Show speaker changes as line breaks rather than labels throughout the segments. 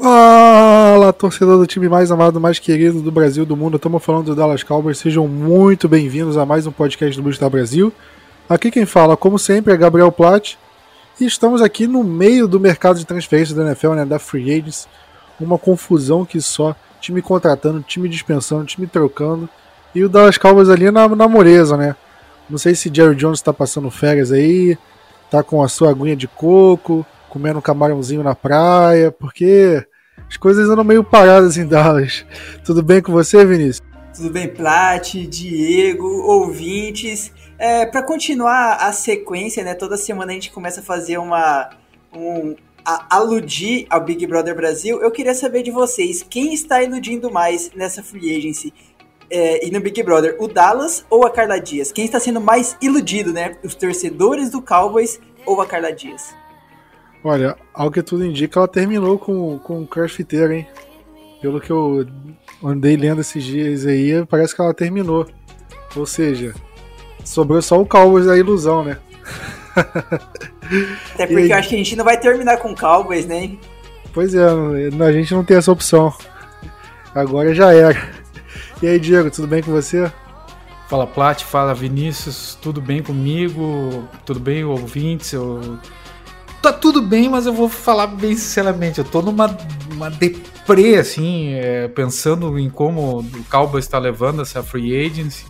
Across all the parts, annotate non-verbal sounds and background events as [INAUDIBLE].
Fala, torcedor do time mais amado, mais querido do Brasil, do mundo. Estamos falando do Dallas Cowboys. Sejam muito bem-vindos a mais um podcast do Booster Brasil. Aqui quem fala, como sempre, é Gabriel Platt. E estamos aqui no meio do mercado de transferência da NFL, né, da Free Agents. Uma confusão que só. Time contratando, time dispensando, time trocando. E o Dallas Cowboys ali na, na moreza, né? Não sei se Jerry Jones está passando férias aí, tá com a sua aguinha de coco, comendo um camarãozinho na praia, porque as coisas andam meio paradas em Dallas. Tudo bem com você, Vinícius?
Tudo bem, Plat, Diego, ouvintes. É, para continuar a sequência, né? Toda semana a gente começa a fazer uma. Um, a aludir ao Big Brother Brasil. Eu queria saber de vocês, quem está iludindo mais nessa free agency? É, e no Big Brother, o Dallas ou a Carla Dias? Quem está sendo mais iludido, né? Os torcedores do Cowboys ou a Carla Dias?
Olha, ao que tudo indica, ela terminou com, com o crossfiteiro, hein? Pelo que eu andei lendo esses dias aí, parece que ela terminou. Ou seja, sobrou só o Cowboys da ilusão, né?
Até [LAUGHS] porque eu acho que a gente não vai terminar com o Cowboys, né?
Pois é, a gente não tem essa opção. Agora já era. E aí, Diego, tudo bem com você?
Fala Plat, fala Vinícius, tudo bem comigo? Tudo bem, ouvintes? Eu tá tudo bem, mas eu vou falar bem sinceramente, eu tô numa uma deprê, assim, é, pensando em como o Cowboys está levando essa free agency.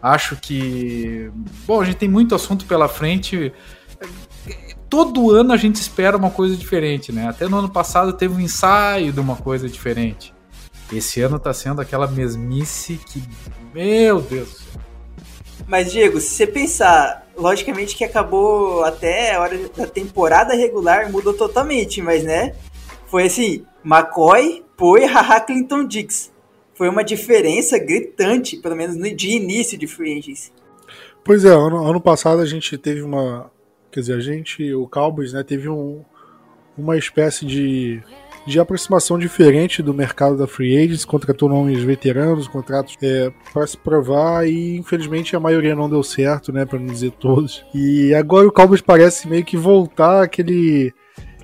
Acho que, bom, a gente tem muito assunto pela frente. Todo ano a gente espera uma coisa diferente, né? Até no ano passado teve um ensaio de uma coisa diferente. Esse ano tá sendo aquela mesmice que, meu Deus.
Mas, Diego, se você pensar logicamente que acabou até a hora da temporada regular, mudou totalmente, mas né? Foi assim, McCoy, Poe, Haha, Clinton Dix. Foi uma diferença gritante, pelo menos de início de free agency.
Pois é, ano, ano passado a gente teve uma. Quer dizer, a gente, o Cowboys, né, teve um, uma espécie de de aproximação diferente do mercado da free agents, contratou nomes veteranos, contratos é, para se provar e infelizmente a maioria não deu certo, né, para não dizer todos. E agora o Cowboys parece meio que voltar aquele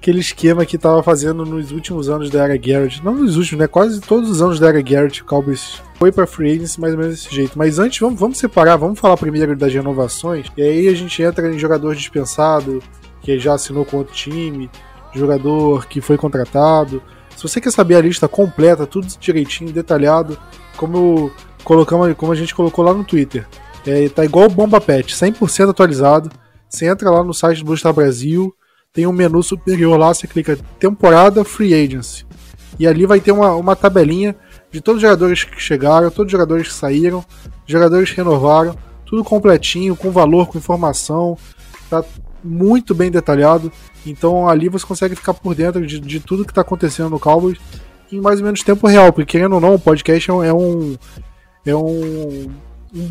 aquele esquema que estava fazendo nos últimos anos da era Garrett. Não nos últimos, né? Quase todos os anos da era Garrett, o Cowboys foi para free agency mais ou menos desse jeito. Mas antes, vamos, vamos separar, vamos falar primeiro das renovações. E aí a gente entra em jogador dispensado, que já assinou com outro time, jogador que foi contratado. Se você quer saber a lista completa, tudo direitinho, detalhado, como colocamos, como a gente colocou lá no Twitter, é, tá igual o Bomba Pet, 100% atualizado. Você entra lá no site do Booster Brasil, tem um menu superior lá, você clica temporada Free Agency. E ali vai ter uma, uma tabelinha de todos os jogadores que chegaram, todos os jogadores que saíram, jogadores que renovaram, tudo completinho, com valor, com informação. Tá muito bem detalhado. Então ali você consegue ficar por dentro de, de tudo que está acontecendo no Cowboys em mais ou menos tempo real, porque querendo ou não, o podcast é um. É um.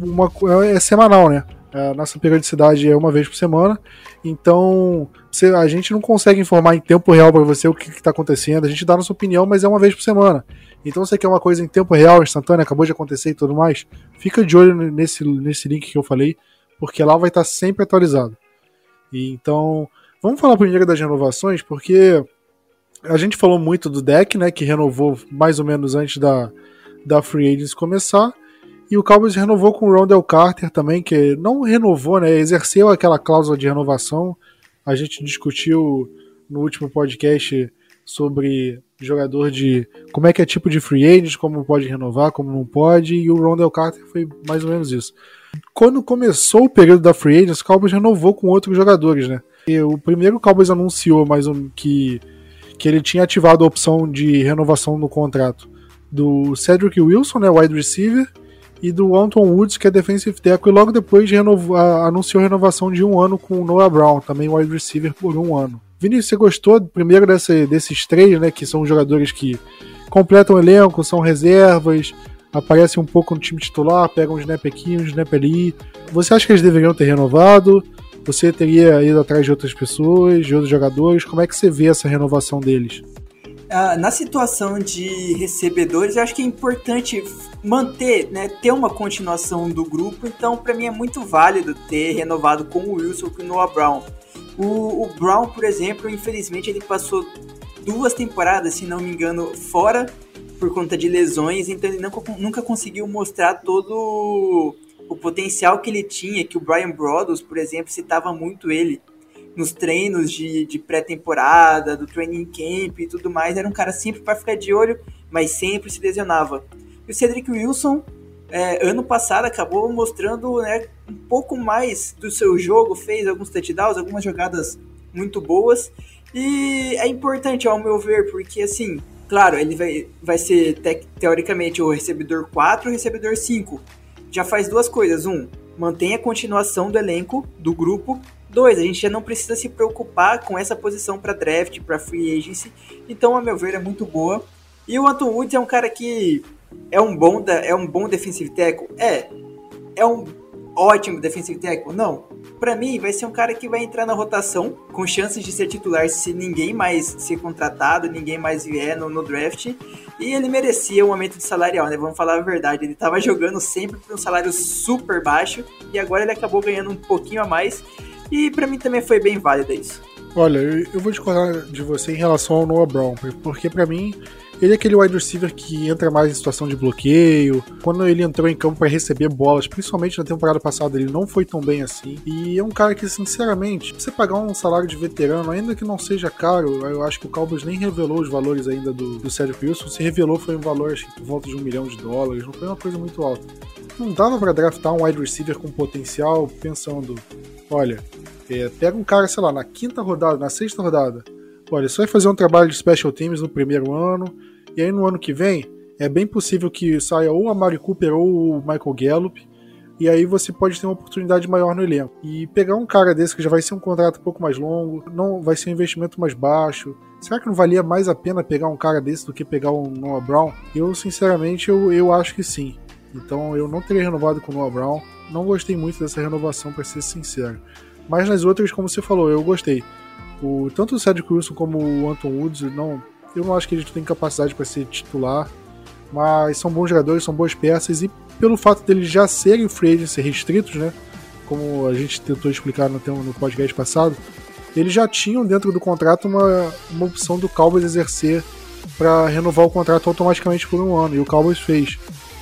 Uma, é semanal, né? A nossa periodicidade é uma vez por semana. Então, você, a gente não consegue informar em tempo real para você o que está acontecendo. A gente dá a nossa opinião, mas é uma vez por semana. Então, você quer uma coisa em tempo real, instantânea, acabou de acontecer e tudo mais, fica de olho nesse, nesse link que eu falei, porque lá vai estar sempre atualizado. Então, vamos falar primeiro das renovações, porque a gente falou muito do deck, né, que renovou mais ou menos antes da, da Free Agents começar. E o Cowboys renovou com o Rondell Carter também, que não renovou, né, exerceu aquela cláusula de renovação. A gente discutiu no último podcast sobre jogador de como é que é tipo de free agent, como pode renovar, como não pode, e o Rondell Carter foi mais ou menos isso. Quando começou o período da free agent, o Cowboys renovou com outros jogadores, né? E o primeiro Cowboys anunciou mais um que que ele tinha ativado a opção de renovação no contrato do Cedric Wilson, né, wide receiver, e do Anton Woods, que é defensive tackle, e logo depois renovou, anunciou renovação de um ano com o Noah Brown, também wide receiver por um ano. Vinícius, você gostou primeiro desse, desses três, né? Que são jogadores que completam o elenco, são reservas, aparecem um pouco no time titular, pegam um snap aqui, um snap ali. Você acha que eles deveriam ter renovado? Você teria ido atrás de outras pessoas, de outros jogadores? Como é que você vê essa renovação deles?
Ah, na situação de recebedores, eu acho que é importante manter, né, ter uma continuação do grupo. Então, para mim é muito válido ter renovado com o Wilson e o Noah Brown. O, o, Brown, por exemplo, infelizmente ele passou duas temporadas, se não me engano, fora por conta de lesões, então ele nunca, nunca conseguiu mostrar todo o potencial que ele tinha, que o Brian Broaddus, por exemplo, citava muito ele nos treinos de, de pré-temporada, do training camp e tudo mais, era um cara sempre para ficar de olho, mas sempre se lesionava. E o Cedric Wilson, é, ano passado, acabou mostrando né, um pouco mais do seu jogo, fez alguns touchdowns, algumas jogadas muito boas, e é importante, ao meu ver, porque assim, claro, ele vai, vai ser te, teoricamente o recebedor 4 o recebedor 5. Já faz duas coisas. Um, mantém a continuação do elenco, do grupo. Dois, a gente já não precisa se preocupar com essa posição para draft, para free agency. Então, a meu ver, é muito boa. E o Anton Woods é um cara que é um bom, é um bom defensive tackle? É. É um ótimo defensive tackle? Não para mim, vai ser um cara que vai entrar na rotação com chances de ser titular se ninguém mais ser contratado, ninguém mais vier no, no draft. E ele merecia um aumento de salarial, né? Vamos falar a verdade. Ele tava jogando sempre por um salário super baixo e agora ele acabou ganhando um pouquinho a mais. E para mim também foi bem válido isso.
Olha, eu vou discordar de você em relação ao Noah Brown, porque para mim ele é aquele wide receiver que entra mais em situação de bloqueio. Quando ele entrou em campo para receber bolas, principalmente na temporada passada, ele não foi tão bem assim. E é um cara que, sinceramente, você pagar um salário de veterano, ainda que não seja caro, eu acho que o Cowboys nem revelou os valores ainda do, do Cedric Wilson. Se revelou foi um valor, acho que por volta de um milhão de dólares, não foi uma coisa muito alta. Não dava para draftar um wide receiver com potencial pensando, olha, é, pega um cara, sei lá, na quinta rodada, na sexta rodada, olha, você vai fazer um trabalho de special teams no primeiro ano, e aí no ano que vem, é bem possível que saia ou a Mari Cooper ou o Michael Gallup. E aí você pode ter uma oportunidade maior no elenco. E pegar um cara desse que já vai ser um contrato um pouco mais longo, não vai ser um investimento mais baixo. Será que não valia mais a pena pegar um cara desse do que pegar um Noah Brown? Eu, sinceramente, eu, eu acho que sim. Então eu não teria renovado com o Noah Brown. Não gostei muito dessa renovação, para ser sincero. Mas nas outras, como você falou, eu gostei. O, tanto o Cedric Wilson como o Anton Woods não eu não acho que eles têm capacidade para ser titular, mas são bons jogadores, são boas peças e pelo fato deles já serem free agents restritos, né? Como a gente tentou explicar no, no podcast passado, eles já tinham dentro do contrato uma, uma opção do Cowboys exercer para renovar o contrato automaticamente por um ano, e o Cowboys fez.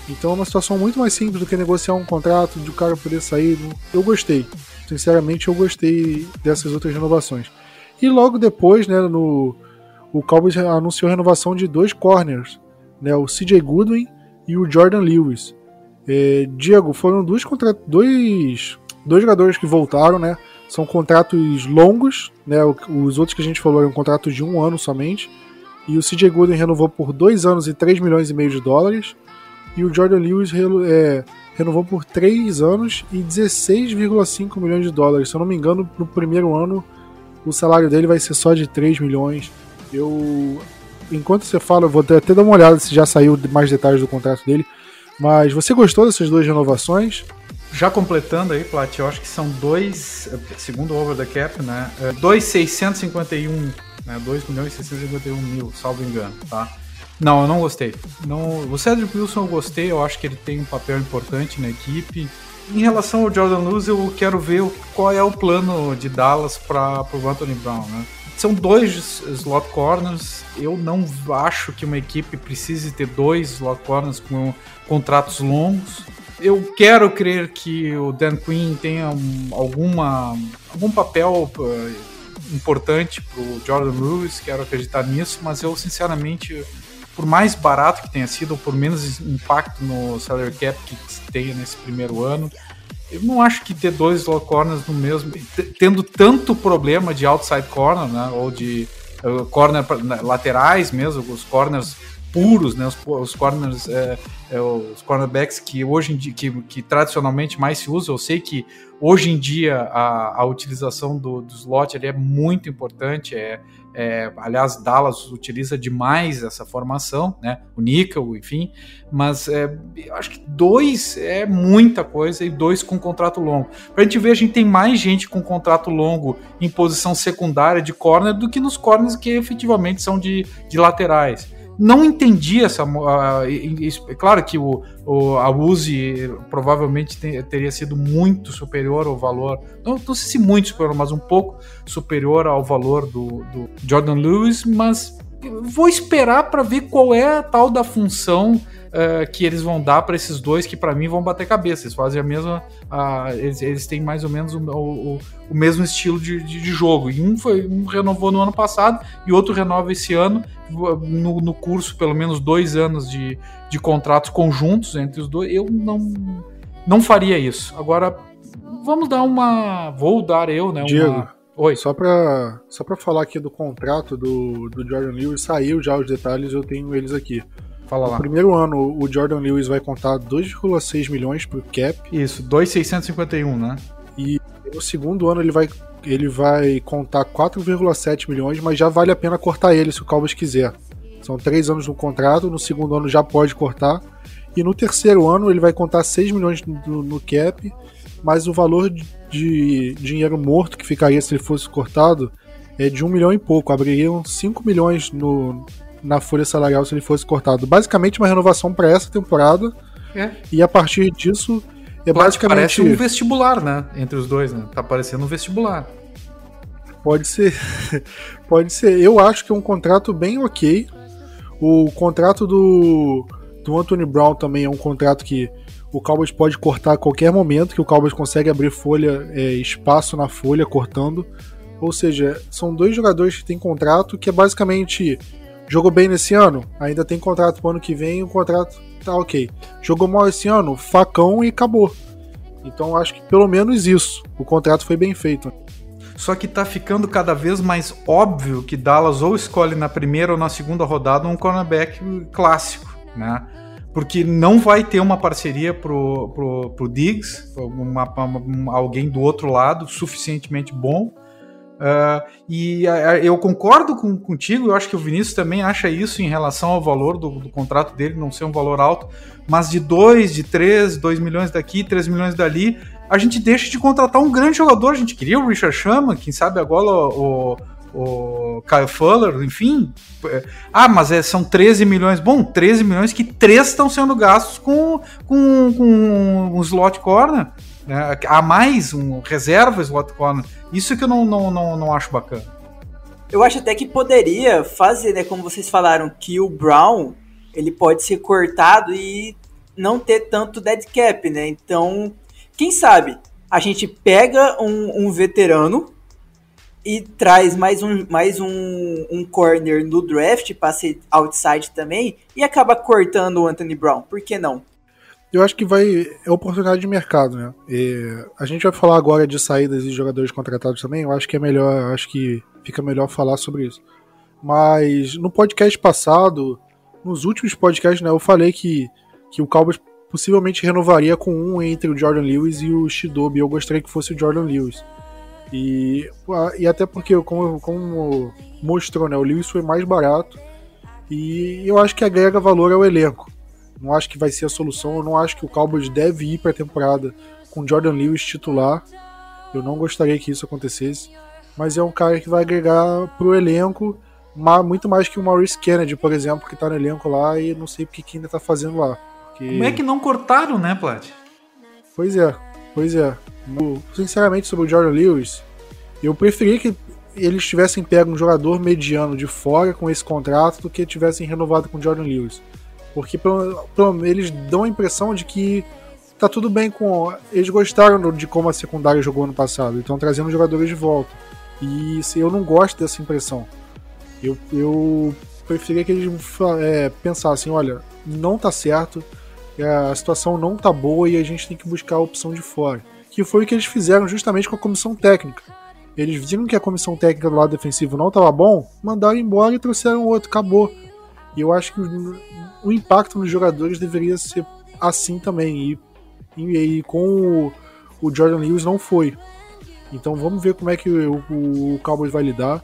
Então é uma situação muito mais simples do que negociar um contrato, de o cara poder sair. Eu gostei. Sinceramente, eu gostei dessas outras renovações. E logo depois, né, no, o Cowboys anunciou a renovação de dois corners, né, o CJ Goodwin e o Jordan Lewis. É, Diego, foram dois, dois, dois jogadores que voltaram, né? São contratos longos, né? Os outros que a gente falou eram contratos de um ano somente. E o CJ Goodwin renovou por dois anos e 3 milhões e meio de dólares. E o Jordan Lewis é, renovou por 3 anos e 16,5 milhões de dólares. Se eu não me engano, no primeiro ano o salário dele vai ser só de 3 milhões. Eu. Enquanto você fala, eu vou até dar uma olhada se já saiu mais detalhes do contrato dele. Mas você gostou dessas duas renovações?
Já completando aí, Plat, eu acho que são dois, segundo o Over the Cap, né? 2,651, é, né? 2 milhões e 651 mil, salvo engano, tá? Não, eu não gostei. Não, o Cedric Wilson eu gostei, eu acho que ele tem um papel importante na equipe. Em relação ao Jordan Lewis, eu quero ver qual é o plano de Dallas para o Anthony Brown, né? São dois slot corners. Eu não acho que uma equipe precise ter dois slot corners com contratos longos. Eu quero crer que o Dan Quinn tenha um, alguma, algum papel uh, importante para o Jordan Lewis, quero acreditar nisso, mas eu sinceramente, por mais barato que tenha sido, ou por menos impacto no salary cap que tenha nesse primeiro ano, eu não acho que ter dois slot corners no mesmo, tendo tanto problema de outside corner, né, ou de uh, corner né, laterais mesmo, os corners puros, né, os, os corners, é, é, os cornerbacks que hoje em dia, que, que tradicionalmente mais se usa. Eu sei que hoje em dia a, a utilização do, do slot é muito importante, é, é, aliás, Dallas utiliza demais essa formação, né? O níquel, enfim. Mas é, acho que dois é muita coisa e dois com contrato longo. Pra gente ver, a gente tem mais gente com contrato longo em posição secundária de corner do que nos corners que efetivamente são de, de laterais não entendi essa. é claro que o, o, a Uzi provavelmente teria sido muito superior ao valor, não, não sei se muito superior, mas um pouco superior ao valor do, do Jordan Lewis, mas vou esperar para ver qual é a tal da função uh, que eles vão dar para esses dois que para mim vão bater cabeça. Eles fazem a mesma, uh, eles, eles, têm mais ou menos o, o, o mesmo estilo de, de, de, jogo. E um foi um renovou no ano passado e outro renova esse ano no, no curso pelo menos dois anos de, de contratos conjuntos entre os dois. Eu não não faria isso. Agora vamos dar uma, vou dar eu, né?
Diego.
Uma Oi.
Só para só pra falar aqui do contrato do, do Jordan Lewis, saiu já os detalhes, eu tenho eles aqui.
Fala
no
lá.
No primeiro ano, o Jordan Lewis vai contar 2,6 milhões pro cap.
Isso, 2,651, né?
E no segundo ano ele vai, ele vai contar 4,7 milhões, mas já vale a pena cortar ele se o Cowboys quiser. São três anos no contrato, no segundo ano já pode cortar. E no terceiro ano ele vai contar 6 milhões no, no cap mas o valor de dinheiro morto que ficaria se ele fosse cortado é de um milhão e pouco. Abririam 5 milhões no, na folha salarial se ele fosse cortado. Basicamente uma renovação para essa temporada. É. E a partir disso é basicamente.
Parece um vestibular, né? Entre os dois, né? Tá parecendo um vestibular.
Pode ser. [LAUGHS] Pode ser. Eu acho que é um contrato bem ok. O contrato do, do Anthony Brown também é um contrato que o Cowboys pode cortar a qualquer momento, que o Cowboys consegue abrir folha, é, espaço na folha cortando. Ou seja, são dois jogadores que têm contrato que é basicamente jogou bem nesse ano, ainda tem contrato pro ano que vem, o contrato tá ok. Jogou mal esse ano, facão e acabou. Então acho que pelo menos isso, o contrato foi bem feito.
Só que tá ficando cada vez mais óbvio que Dallas ou escolhe na primeira ou na segunda rodada um cornerback clássico, né? porque não vai ter uma parceria pro, pro, pro Diggs, uma, uma, alguém do outro lado suficientemente bom. Uh, e eu concordo com, contigo, eu acho que o Vinícius também acha isso em relação ao valor do, do contrato dele não ser um valor alto, mas de 2, de 3, 2 milhões daqui, 3 milhões dali, a gente deixa de contratar um grande jogador. A gente queria o Richard Sherman, quem sabe agora o, o o Kyle Fuller, enfim. Ah, mas é, são 13 milhões. Bom, 13 milhões que três estão sendo gastos com, com, com um slot corner. Né? A mais, um reserva slot corner. Isso que eu não, não, não, não acho bacana.
Eu acho até que poderia fazer, né? Como vocês falaram, que o Brown ele pode ser cortado e não ter tanto dead cap, né? Então, quem sabe a gente pega um, um veterano e traz mais um, mais um, um corner no draft para ser outside também e acaba cortando o Anthony Brown. Por que não?
Eu acho que vai. É oportunidade de mercado, né? E a gente vai falar agora de saídas e jogadores contratados também. Eu acho que é melhor. Acho que fica melhor falar sobre isso. Mas no podcast passado, nos últimos podcasts, né, eu falei que, que o Cowboys possivelmente renovaria com um entre o Jordan Lewis e o Shidobi. Eu gostaria que fosse o Jordan Lewis. E, e até porque, como, como mostrou, né, o Lewis foi mais barato e eu acho que agrega valor ao elenco. Não acho que vai ser a solução, eu não acho que o Cowboys deve ir para a temporada com Jordan Lewis titular. Eu não gostaria que isso acontecesse, mas é um cara que vai agregar pro elenco muito mais que o Maurice Kennedy, por exemplo, que tá no elenco lá e não sei porque que ainda tá fazendo lá. Porque...
Como é que não cortaram, né, Plat?
Pois é, pois é. Sinceramente, sobre o Jordan Lewis, eu preferia que eles tivessem pego um jogador mediano de fora com esse contrato do que tivessem renovado com o Jordan Lewis. Porque pelo, pelo, eles dão a impressão de que tá tudo bem com. Eles gostaram de como a secundária jogou ano passado, estão trazendo jogadores de volta. E eu não gosto dessa impressão. Eu, eu preferia que eles é, pensassem: olha, não tá certo, a situação não tá boa e a gente tem que buscar a opção de fora que foi o que eles fizeram justamente com a comissão técnica. Eles viram que a comissão técnica do lado defensivo não estava bom, mandaram embora e trouxeram outro, acabou. E eu acho que o, o impacto nos jogadores deveria ser assim também. E, e, e com o, o, Jordan Lewis não foi. Então vamos ver como é que o, o Cowboys vai lidar.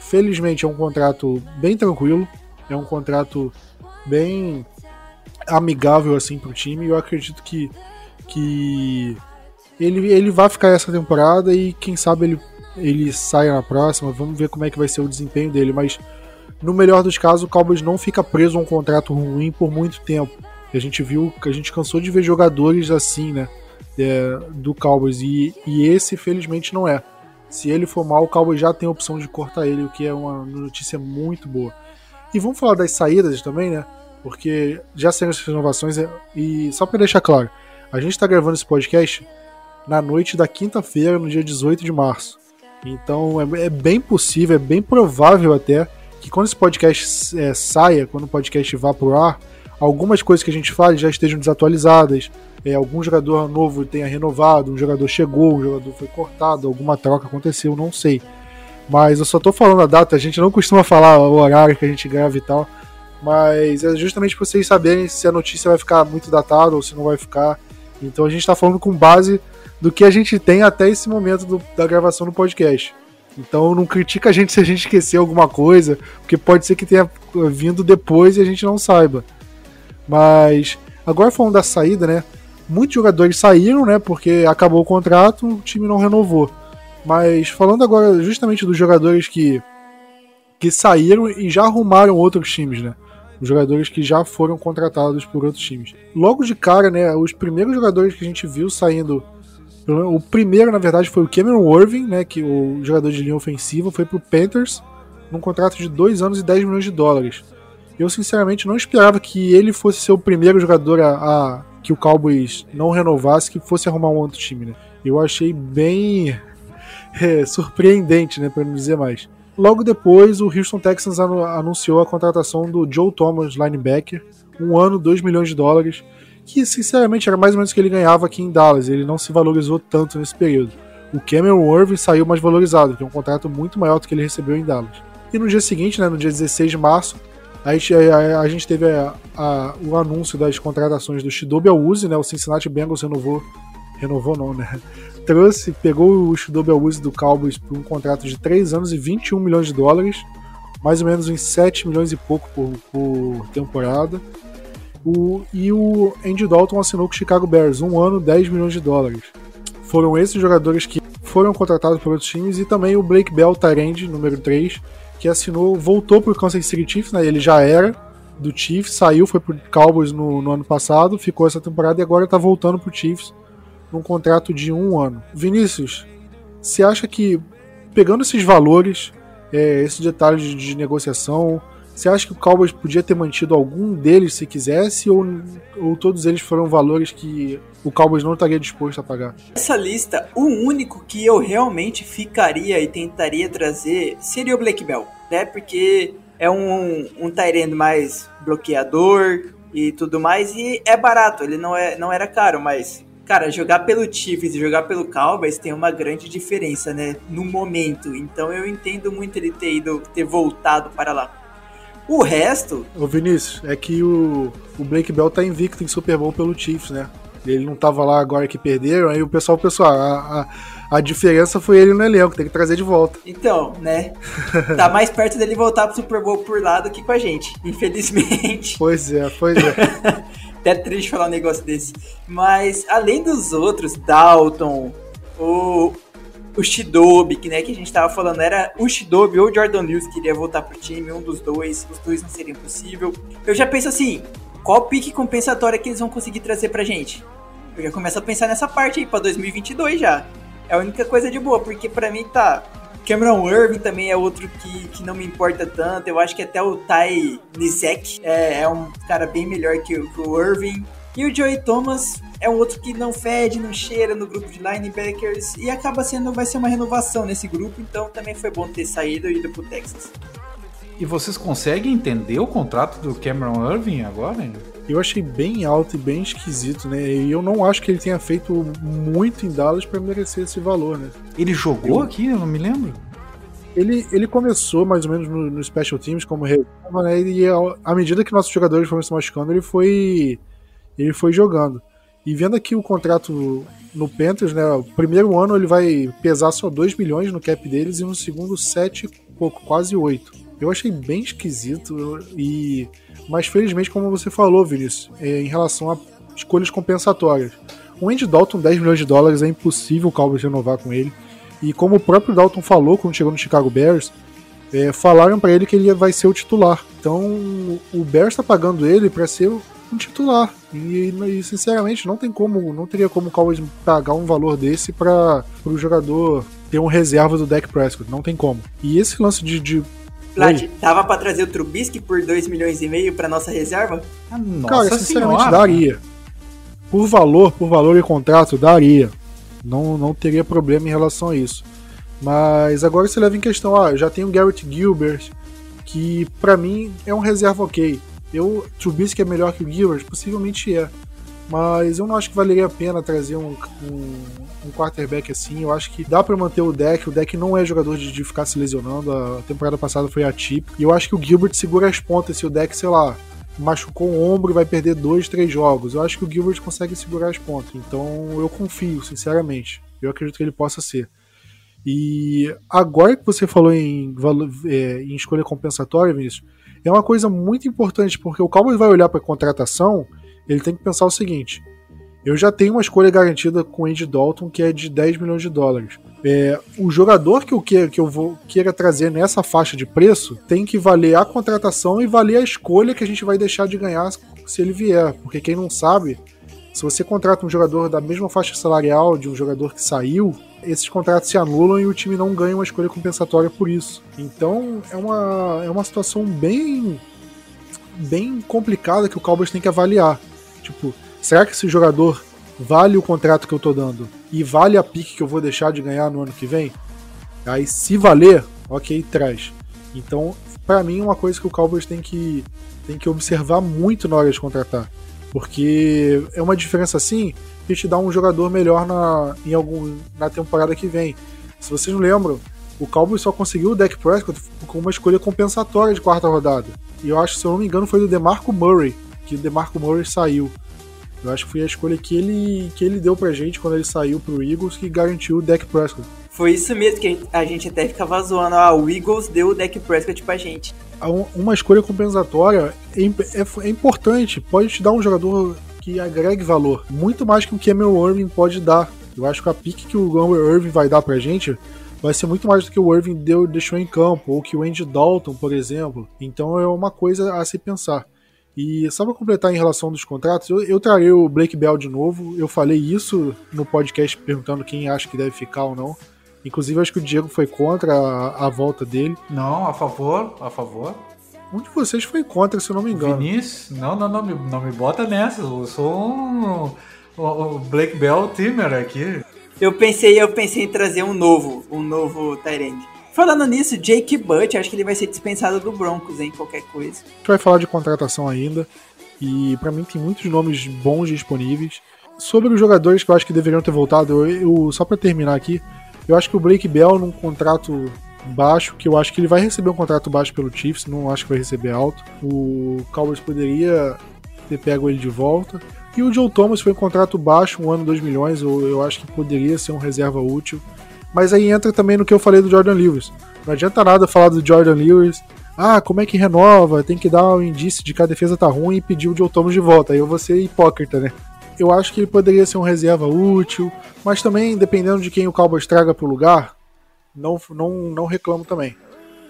Felizmente é um contrato bem tranquilo, é um contrato bem amigável assim para o time. Eu acredito que, que ele, ele vai ficar essa temporada e quem sabe ele, ele saia na próxima. Vamos ver como é que vai ser o desempenho dele. Mas no melhor dos casos, o Cowboys não fica preso a um contrato ruim por muito tempo. A gente viu a gente cansou de ver jogadores assim, né? É, do Cowboys. E, e esse, felizmente, não é. Se ele for mal, o Cowboys já tem a opção de cortar ele, o que é uma notícia muito boa. E vamos falar das saídas também, né? Porque já saíram essas renovações é, e só para deixar claro, a gente está gravando esse podcast na noite da quinta-feira, no dia 18 de março. Então é, é, bem possível, é bem provável até que quando esse podcast é, saia, quando o podcast vá pro ar, algumas coisas que a gente fala já estejam desatualizadas, é, algum jogador novo tenha renovado, um jogador chegou, um jogador foi cortado, alguma troca aconteceu, não sei. Mas eu só tô falando a data, a gente não costuma falar o horário que a gente grava e tal. Mas é justamente para vocês saberem se a notícia vai ficar muito datada ou se não vai ficar. Então a gente está falando com base do que a gente tem até esse momento do, da gravação do podcast. Então não critica a gente se a gente esquecer alguma coisa, porque pode ser que tenha vindo depois e a gente não saiba. Mas agora falando da saída, né? Muitos jogadores saíram, né? Porque acabou o contrato, o time não renovou. Mas falando agora justamente dos jogadores que, que saíram e já arrumaram outros times, né? Os jogadores que já foram contratados por outros times. Logo de cara, né? Os primeiros jogadores que a gente viu saindo. O primeiro, na verdade, foi o Cameron Irving, né? Que o jogador de linha ofensiva foi pro Panthers num contrato de 2 anos e 10 milhões de dólares. Eu sinceramente não esperava que ele fosse ser o primeiro jogador a, a que o Cowboys não renovasse, que fosse arrumar um outro time, né? Eu achei bem [LAUGHS] é, surpreendente, né, para não dizer mais. Logo depois, o Houston Texans anunciou a contratação do Joe Thomas, linebacker, um ano, 2 milhões de dólares, que sinceramente era mais ou menos o que ele ganhava aqui em Dallas, ele não se valorizou tanto nesse período. O Cameron Irving saiu mais valorizado, que é um contrato muito maior do que ele recebeu em Dallas. E no dia seguinte, né, no dia 16 de março, a gente, a, a gente teve a, o anúncio das contratações do Shidobi Awuzi, né, o Cincinnati Bengals renovou, renovou não, né, [LAUGHS] trouxe, pegou o Shidobi Awuzi do Cowboys por um contrato de 3 anos e 21 milhões de dólares, mais ou menos uns 7 milhões e pouco por, por temporada. O, e o Andy Dalton assinou com o Chicago Bears, um ano, 10 milhões de dólares. Foram esses jogadores que foram contratados por outros times e também o Blake Bell, Tyrande, número 3, que assinou, voltou pro Kansas City Chiefs, né? Ele já era do Chiefs, saiu, foi pro Cowboys no, no ano passado, ficou essa temporada e agora tá voltando pro Chiefs num contrato de um ano. Vinícius, você acha que, pegando esses valores, é, esses detalhes de, de negociação, você acha que o Cowboys podia ter mantido algum deles se quisesse, ou, ou todos eles foram valores que o Cowboys não estaria disposto a pagar?
Essa lista, o único que eu realmente ficaria e tentaria trazer seria o Blake Bell, né? Porque é um, um Tyrande mais bloqueador e tudo mais, e é barato, ele não, é, não era caro, mas Cara, jogar pelo Chiefs e jogar pelo Cowboys tem uma grande diferença, né? No momento. Então eu entendo muito ele ter ido, ter voltado para lá. O resto.
Ô Vinícius, é que o, o Blake Bell tá invicto em Super Bowl pelo Chiefs, né? Ele não tava lá agora que perderam, aí o pessoal, pessoal, a, a, a diferença foi ele no elenco, tem que trazer de volta.
Então, né? [LAUGHS] tá mais perto dele voltar pro Super Bowl por lá do que com a gente, infelizmente.
Pois é, pois é. [LAUGHS]
Até triste falar um negócio desse. Mas, além dos outros, Dalton, o, o Shidobi, que, né, que a gente tava falando, era o Shidobi ou o Jordan Lewis que iria voltar pro time, um dos dois, os dois não seria possível. Eu já penso assim, qual pique compensatória que eles vão conseguir trazer pra gente? Eu já começo a pensar nessa parte aí pra 2022 já. É a única coisa de boa, porque pra mim tá Cameron Irving também é outro que, que não me importa tanto. Eu acho que até o Ty Nizek é, é um cara bem melhor que, que o Irving. E o Joey Thomas é um outro que não fede, não cheira no grupo de linebackers e acaba sendo, vai ser uma renovação nesse grupo, então também foi bom ter saído e ido pro Texas.
E vocês conseguem entender o contrato do Cameron Irving agora?
Eu achei bem alto e bem esquisito, né? E eu não acho que ele tenha feito muito em Dallas para merecer esse valor, né?
Ele jogou eu... aqui? Eu não me lembro.
Ele, ele começou mais ou menos no, no Special Teams como reserva, né? E à medida que nossos jogadores foram se machucando, ele foi, ele foi jogando. E vendo aqui o contrato no Panthers, né? O primeiro ano ele vai pesar só 2 milhões no cap deles e no segundo 7, pouco, quase 8. Eu achei bem esquisito e mas felizmente, como você falou, Vinícius, é, em relação a escolhas compensatórias. O Andy Dalton, 10 milhões de dólares, é impossível o Cowboys renovar com ele. E como o próprio Dalton falou quando chegou no Chicago Bears, é, falaram para ele que ele vai ser o titular. Então o Bears está pagando ele para ser um titular. E, e, sinceramente não tem como, não teria como o Cowboys pagar um valor desse para o jogador ter um reserva do Dak Prescott. Não tem como. E esse lance de, de
Plat, dava pra trazer o Trubisky por 2 milhões e meio pra nossa reserva?
Ah, nossa Cara, sinceramente senhora. daria. Por valor, por valor e contrato, daria. Não, não teria problema em relação a isso. Mas agora você leva em questão, ah, já tem o Garrett Gilbert, que para mim é um reserva ok. Eu, Trubisky é melhor que o Gilbert? Possivelmente é. Mas eu não acho que valeria a pena trazer um, um, um quarterback assim. Eu acho que dá para manter o deck. O deck não é jogador de, de, ficar se lesionando. A temporada passada foi atípica. E eu acho que o Gilbert segura as pontas se o deck, sei lá, machucou o ombro e vai perder dois, três jogos. Eu acho que o Gilbert consegue segurar as pontas. Então eu confio, sinceramente. Eu acredito que ele possa ser. E agora que você falou em, é, em escolha compensatória, Vinícius, é uma coisa muito importante, porque o Cowboys vai olhar para a contratação, ele tem que pensar o seguinte: eu já tenho uma escolha garantida com o Andy Dalton, que é de 10 milhões de dólares. É, o jogador que eu, que, que eu vou, queira trazer nessa faixa de preço tem que valer a contratação e valer a escolha que a gente vai deixar de ganhar se ele vier. Porque quem não sabe, se você contrata um jogador da mesma faixa salarial de um jogador que saiu, esses contratos se anulam e o time não ganha uma escolha compensatória por isso. Então é uma, é uma situação bem, bem complicada que o Cowboys tem que avaliar. Tipo, será que esse jogador vale o contrato que eu tô dando e vale a pique que eu vou deixar de ganhar no ano que vem? Aí, se valer, ok, traz. Então, para mim, uma coisa que o Cowboys tem que, tem que observar muito na hora de contratar. Porque é uma diferença assim que te dá um jogador melhor na, em algum, na temporada que vem. Se vocês não lembram, o Cowboys só conseguiu o Dak Prescott com uma escolha compensatória de quarta rodada. E eu acho, se eu não me engano, foi do DeMarco Murray, que o DeMarco Murray saiu. Eu acho que foi a escolha que ele, que ele deu pra gente quando ele saiu pro Eagles que garantiu o Dak Prescott.
Foi isso mesmo que a gente até ficava zoando. Ah, o Eagles deu o Dak Prescott pra gente
uma escolha compensatória é, é, é, importante, pode te dar um jogador que agregue valor, muito mais que o que o Irving pode dar. Eu acho que a pique que o Irving vai dar pra gente vai ser muito mais do que o Irving deu, deixou em campo, ou que o Andy Dalton, por exemplo. Então é uma coisa a se pensar. E só para completar em relação dos contratos, eu, eu trarei o Blake Bell de novo. Eu falei isso no podcast perguntando quem acha que deve ficar ou não. Inclusive, acho que o Diego foi contra a, a, volta dele.
Não, a favor, a favor.
Um de vocês foi contra, se eu não me engano.
Vinícius? Não, não, não, me, não me bota nessa. Eu sou um, o Blake Bell Timmer aqui.
Eu pensei, eu pensei em trazer um novo, um novo Tyrande. Falando nisso, Jake Butt, acho que ele vai ser dispensado do Broncos, hein, qualquer coisa. A
gente vai falar de contratação ainda. E para mim tem muitos nomes bons disponíveis. Sobre os jogadores que eu acho que deveriam ter voltado, eu, eu só para terminar aqui, eu acho que o Blake Bell, num contrato baixo, que eu acho que ele vai receber um contrato baixo pelo Chiefs, não acho que vai receber alto. O Cowboys poderia ter pego ele de volta. E o Joe Thomas foi um contrato baixo, um ano, 2 milhões, eu, eu acho que poderia ser um reserva útil. Mas aí entra também no que eu falei do Jordan Lewis. Não adianta nada falar do Jordan Lewis. Ah, como é que renova? Tem que dar um indício de que a defesa tá ruim e pedir o Joe Thomas de volta. Aí eu vou ser hipócrita, né? Eu acho que ele poderia ser um reserva útil, mas também, dependendo de quem o Cowboys traga para o lugar, não, não, não reclamo também.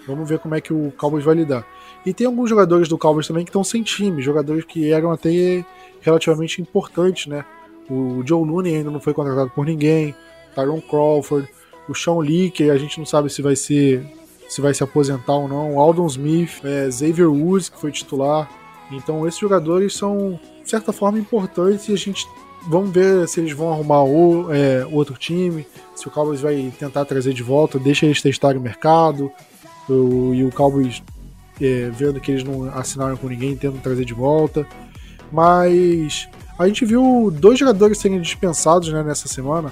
Vamos ver como é que o Cowboys vai lidar. E tem alguns jogadores do Cowboys também que estão sem time, jogadores que eram até relativamente importantes, né? O Joe Looney ainda não foi contratado por ninguém, Tyron Crawford, o Sean Lee, que a gente não sabe se vai ser se vai se aposentar ou não, Aldon Smith, é, Xavier Woods, que foi titular. Então esses jogadores são de certa forma, importantes e a gente vamos ver se eles vão arrumar o, é, outro time, se o Cowboys vai tentar trazer de volta, deixa eles testarem o mercado, o, e o Cowboys é, vendo que eles não assinaram com ninguém, tentam trazer de volta. Mas a gente viu dois jogadores serem dispensados né, nessa semana,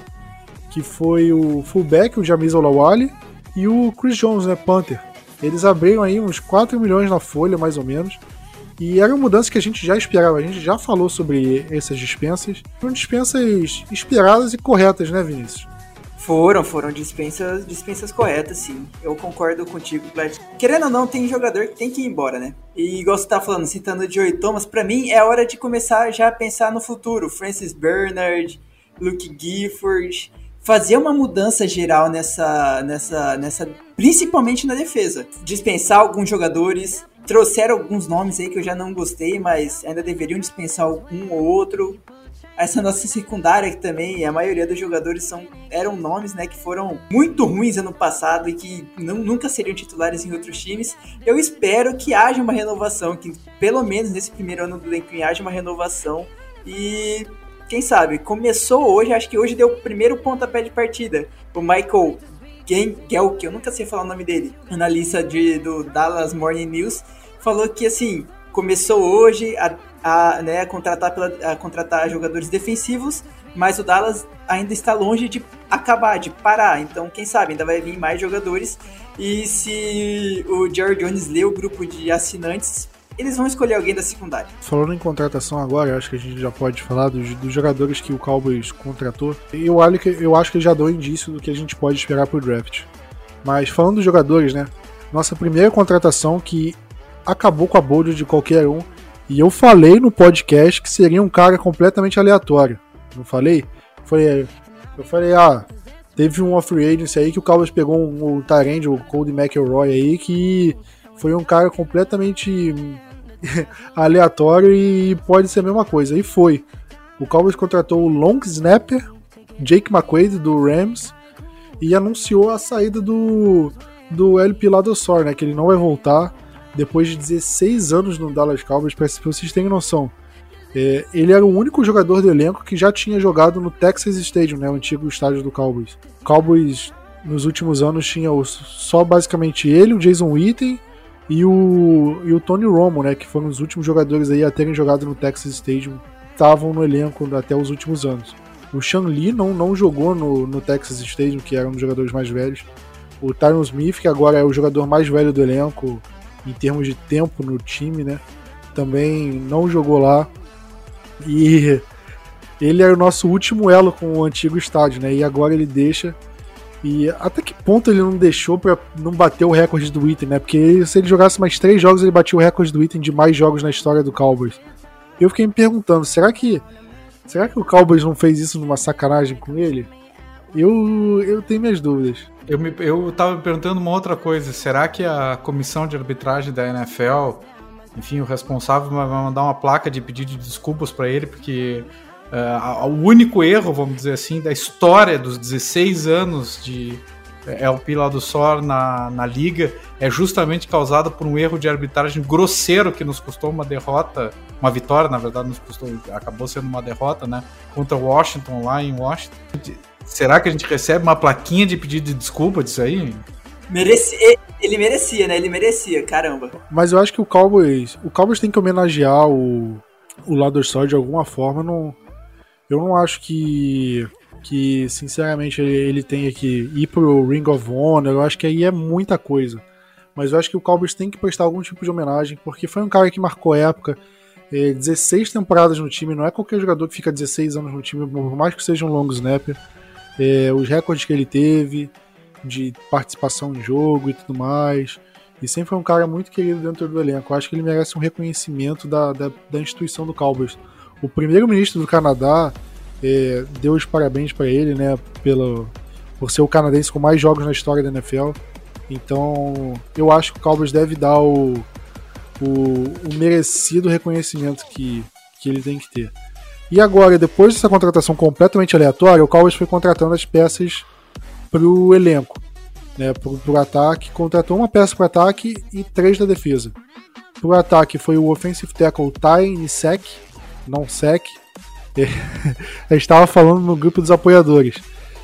que foi o fullback, o Jamis Olawale, e o Chris Jones, né, Panther. Eles abriram aí uns 4 milhões na folha, mais ou menos. E era uma mudança que a gente já esperava, a gente já falou sobre essas dispensas. Foram dispensas esperadas e corretas, né, Vinícius?
Foram, foram dispensas, dispensas corretas, sim. Eu concordo contigo, Plat. Querendo ou não, tem jogador que tem que ir embora, né? E igual você tá falando, citando o Joey Thomas, para mim é hora de começar já a pensar no futuro. Francis Bernard, Luke Gifford, fazer uma mudança geral nessa, nessa, nessa, principalmente na defesa. Dispensar alguns jogadores, trouxeram alguns nomes aí que eu já não gostei, mas ainda deveriam dispensar um ou outro. essa nossa secundária que também a maioria dos jogadores são eram nomes né que foram muito ruins ano passado e que não, nunca seriam titulares em outros times. Eu espero que haja uma renovação que pelo menos nesse primeiro ano do Lincoln haja uma renovação. E quem sabe começou hoje acho que hoje deu o primeiro pontapé de partida. O Michael Gelk eu nunca sei falar o nome dele analista de, do Dallas Morning News falou que assim começou hoje a a, né, a contratar, pela, a contratar jogadores defensivos, mas o Dallas ainda está longe de acabar, de parar. Então, quem sabe, ainda vai vir mais jogadores. E se o Jerry Jones lê o grupo de assinantes, eles vão escolher alguém da secundária.
Falando em contratação agora, acho que a gente já pode falar dos, dos jogadores que o Cowboys contratou. Eu, eu acho que já dou indício do que a gente pode esperar pro draft. Mas falando dos jogadores, né? Nossa primeira contratação que acabou com a bold de qualquer um e eu falei no podcast que seria um cara completamente aleatório. Não falei? Falei, eu falei, ah, teve um free agency aí que o Cowboys pegou um, um Tyrande, o Cody McElroy aí, que foi um cara completamente [LAUGHS] aleatório e pode ser a mesma coisa. E foi. O Cowboys contratou o long snapper, Jake McQuaid, do Rams, e anunciou a saída do, do El Piladosor, né? Que ele não vai voltar depois de 16 anos no Dallas Cowboys, para vocês terem noção. É, ele era o único jogador do elenco que já tinha jogado no Texas Stadium, né, o antigo estádio do Cowboys. Cowboys, nos últimos anos, tinha só basicamente ele, o Jason Witten e o, e o Tony Romo, né, que foram os últimos jogadores aí a terem jogado no Texas Stadium, estavam no elenco até os últimos anos. O Sean Lee não, não jogou no, no Texas Stadium, que era um dos jogadores mais velhos. O Tyron Smith, que agora é o jogador mais velho do elenco, em termos de tempo no time, né? Também não jogou lá. E ele era o nosso último elo com o antigo estádio, né? E agora ele deixa. E até que ponto ele não deixou para não bater o recorde do item, né? Porque se ele jogasse mais três jogos, ele batia o recorde do item de mais jogos na história do Cowboys. Eu fiquei me perguntando, será que será que o Cowboys não fez isso numa sacanagem com ele? Eu, eu tenho minhas dúvidas.
Eu, me, eu tava me perguntando uma outra coisa. Será que a comissão de arbitragem da NFL, enfim, o responsável vai mandar uma placa de pedido de desculpas para ele, porque uh, o único erro, vamos dizer assim, da história dos 16 anos de El Pila do Sor na, na liga é justamente causado por um erro de arbitragem grosseiro que nos custou uma derrota, uma vitória, na verdade, nos custou, acabou sendo uma derrota, né, contra Washington lá em Washington Será que a gente recebe uma plaquinha de pedido de desculpa disso aí?
Merecia, ele merecia, né? Ele merecia, caramba.
Mas eu acho que o Cowboys, o Cowboys tem que homenagear o, o Lador de alguma forma. Não, eu não acho que, que sinceramente, ele, ele tenha que ir pro Ring of Honor. Eu acho que aí é muita coisa. Mas eu acho que o Cowboys tem que prestar algum tipo de homenagem, porque foi um cara que marcou época. É, 16 temporadas no time, não é qualquer jogador que fica 16 anos no time, por mais que seja um long snapper é, os recordes que ele teve de participação em jogo e tudo mais. E sempre foi um cara muito querido dentro do elenco. Eu acho que ele merece um reconhecimento da, da, da instituição do Cowboys. O primeiro-ministro do Canadá é, deu os parabéns para ele, né, pelo, por ser o canadense com mais jogos na história da NFL. Então, eu acho que o Cowboys deve dar o, o, o merecido reconhecimento que, que ele tem que ter. E agora, depois dessa contratação completamente aleatória, o Cowboys foi contratando as peças para o elenco. Né, pro, pro ataque, contratou uma peça para ataque e três da defesa. Pro ataque foi o offensive tackle Ty Nisek, não Sec. [LAUGHS] A gente estava falando no grupo dos apoiadores.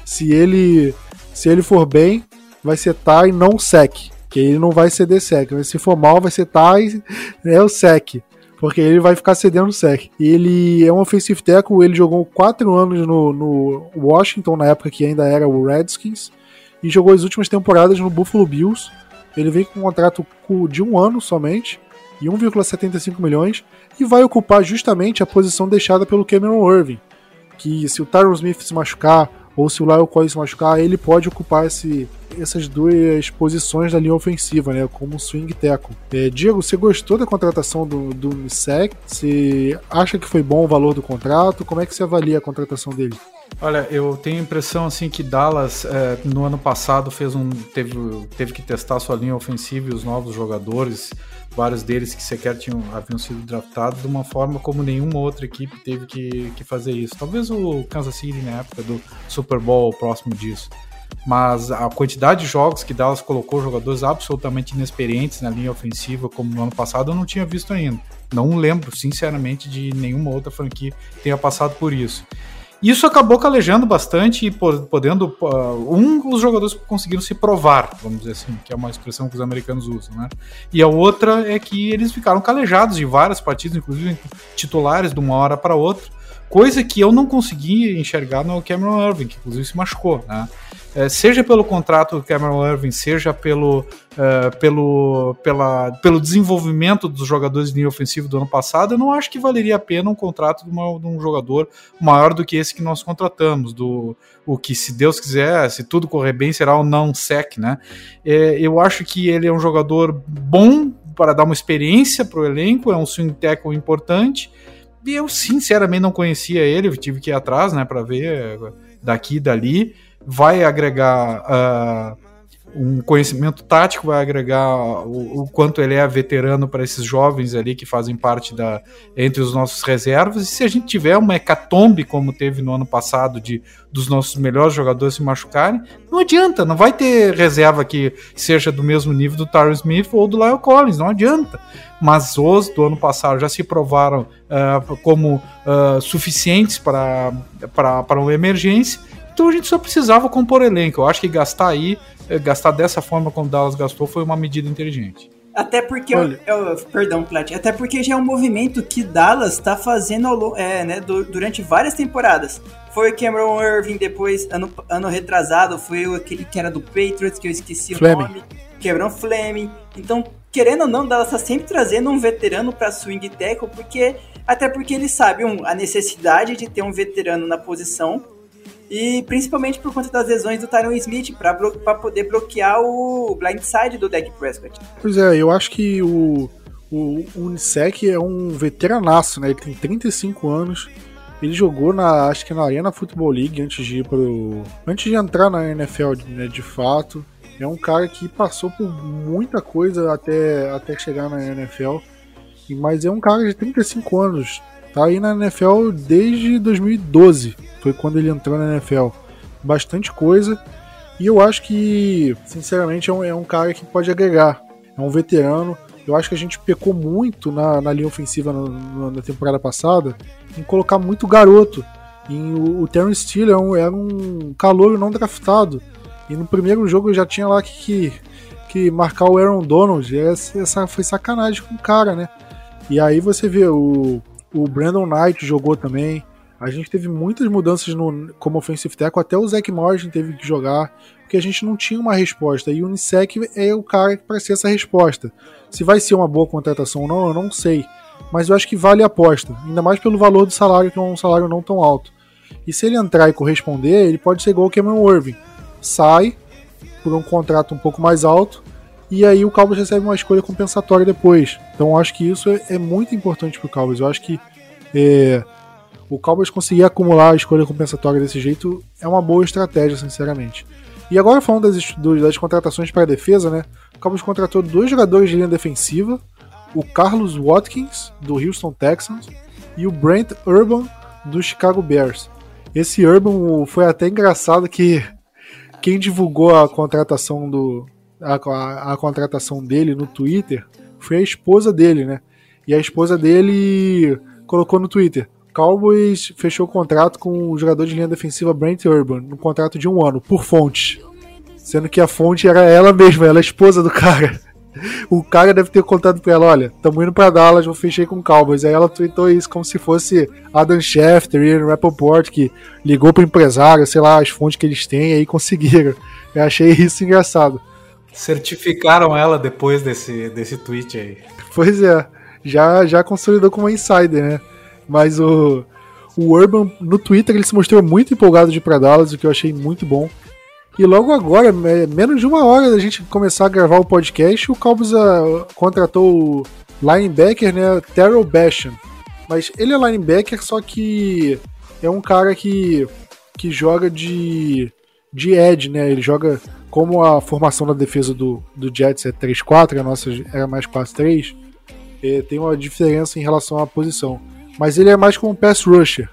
Se ele se ele for bem, vai ser Ty não Sec, que ele não vai ser Sec. Mas se for mal, vai ser Ty é o Sec porque ele vai ficar cedendo sec. Ele é um offensive tackle, ele jogou quatro anos no, no Washington, na época que ainda era o Redskins, e jogou as últimas temporadas no Buffalo Bills. Ele vem com um contrato de um ano somente, e 1,75 milhões, e vai ocupar justamente a posição deixada pelo Cameron Irving, que se o Tyron Smith se machucar, ou se o Lyle Collins se machucar, ele pode ocupar esse, essas duas posições da linha ofensiva, né, como swing tackle. É, Diego, você gostou da contratação do, do Você acha que foi bom o valor do contrato? Como é que você avalia a contratação dele?
Olha, eu tenho a impressão assim que Dallas é, no ano passado fez um teve, teve que testar sua linha ofensiva e os novos jogadores, vários deles que sequer tinham haviam sido draftados de uma forma como nenhuma outra equipe teve que, que fazer isso. Talvez o Kansas City na época do Super Bowl próximo disso. Mas a quantidade de jogos que Dallas colocou jogadores absolutamente inexperientes na linha ofensiva, como no ano passado, eu não tinha visto ainda. Não lembro, sinceramente, de nenhuma outra franquia tenha passado por isso. Isso acabou calejando bastante e podendo. Uh, um, os jogadores conseguiram se provar, vamos dizer assim, que é uma expressão que os americanos usam, né? E a outra é que eles ficaram calejados de várias partidas, inclusive titulares, de uma hora para outra, coisa que eu não consegui enxergar no Cameron Irving, que inclusive se machucou, né? É, seja pelo contrato do Cameron Irving, seja pelo, uh, pelo, pela, pelo desenvolvimento dos jogadores de linha ofensiva do ano passado, eu não acho que valeria a pena um contrato de, uma, de, um jogador maior do que esse que nós contratamos, do o que, se Deus quiser, se tudo correr bem, será o não sec, né? É, eu acho que ele é um jogador bom para dar uma experiência para o elenco, é um swing tackle importante, e eu sinceramente não conhecia ele, tive que ir atrás, né, para ver daqui e dali vai agregar uh, um conhecimento tático, vai agregar o, o quanto ele é veterano para esses jovens ali que fazem parte da entre os nossos reservas. E se a gente tiver uma hecatombe como teve no ano passado de dos nossos melhores jogadores se machucarem, não adianta, não vai ter reserva que seja do mesmo nível do Tyron Smith ou do Lyle Collins, não adianta. Mas os do ano passado já se provaram uh, como uh, suficientes para, uma emergência então a gente só precisava compor elenco. Eu acho que gastar aí, eh, gastar dessa forma como o Dallas gastou, foi uma medida inteligente.
Até porque, eu, eu, perdão, Plat, até porque já é um movimento que Dallas está fazendo é, né, durante várias temporadas. Foi o Cameron Irving, depois, ano, ano retrasado, foi aquele que era do Patriots, que eu esqueci Fleming. o nome. Cameron Fleming. Então, querendo ou não, Dallas está sempre trazendo um veterano para swing tackle, porque até porque ele sabe um, a necessidade de ter um veterano na posição e principalmente por conta das lesões do Tyron Smith, para poder bloquear o blindside do Dak Prescott.
Pois é, eu acho que o, o Unisec é um veteranaço, né? Ele tem 35 anos. Ele jogou na, acho que na Arena Football League antes de ir pro, antes de entrar na NFL, né, de fato. É um cara que passou por muita coisa até, até chegar na NFL. Mas é um cara de 35 anos. Tá aí na NFL desde 2012 foi quando ele entrou na NFL. Bastante coisa. E eu acho que, sinceramente, é um, é um cara que pode agregar. É um veterano. Eu acho que a gente pecou muito na, na linha ofensiva na, temporada passada em colocar muito garoto. E o, o Terrence Steele era um, era um calor não draftado. E no primeiro jogo já tinha lá que, que, que marcar o Aaron Donald. Essa, essa foi sacanagem com o cara, né? E aí você vê o, o Brandon Knight jogou também. A gente teve muitas mudanças no, como offensive tackle, até o Zach Morgan teve que jogar, porque a gente não tinha uma resposta. E o Unisec é o cara para ser essa resposta. Se vai ser uma boa contratação ou não, eu não sei. Mas eu acho que vale a aposta, ainda mais pelo valor do salário, que é um salário não tão alto. E se ele entrar e corresponder, ele pode ser igual o Cameron Irving. Sai por um contrato um pouco mais alto, e aí o Cowboys recebe uma escolha compensatória depois. Então eu acho que isso é, é muito importante para o Cowboys. Eu acho que é, o Cowboys conseguir acumular a escolha compensatória desse jeito é uma boa estratégia, sinceramente. E agora falando das, das contratações para a defesa, né? O Cowboys contratou dois jogadores de linha defensiva, o Carlos Watkins, do Houston Texans, e o Brent Urban, do Chicago Bears. Esse Urban foi até engraçado que [LAUGHS] quem divulgou a contratação do a, a, a contratação dele no Twitter foi a esposa dele, né? E a esposa dele colocou no Twitter: Cowboys fechou o contrato com o jogador de linha defensiva Brent Urban, um contrato de um ano, por fonte. Sendo que a fonte era ela mesma, ela é a esposa do cara. [LAUGHS] O cara deve ter contado pra ela: olha, tamo indo pra Dallas, vou fechar com o Cowboys. Aí ela tweetou isso como se fosse Adam Schefter e Rappaport, que ligou pro empresário, sei lá, as fontes que eles têm, e aí conseguiram. Eu achei isso engraçado.
Certificaram ela depois desse, desse tweet aí.
Pois é, já, já consolidou como insider, né? Mas o, o Urban, no Twitter, ele se mostrou muito empolgado de ir pra Dallas, o que eu achei muito bom. E logo agora, menos de uma hora da gente começar a gravar o podcast, o Cowboys uh, contratou o linebacker, né, Terrell Basham. Mas ele é linebacker, só que é um cara que que joga de, de edge, né? Ele joga como a formação da defesa do, do Jets é 3-4, a nossa era mais 4-3, é, tem uma diferença em relação à posição. Mas ele é mais como um pass rusher.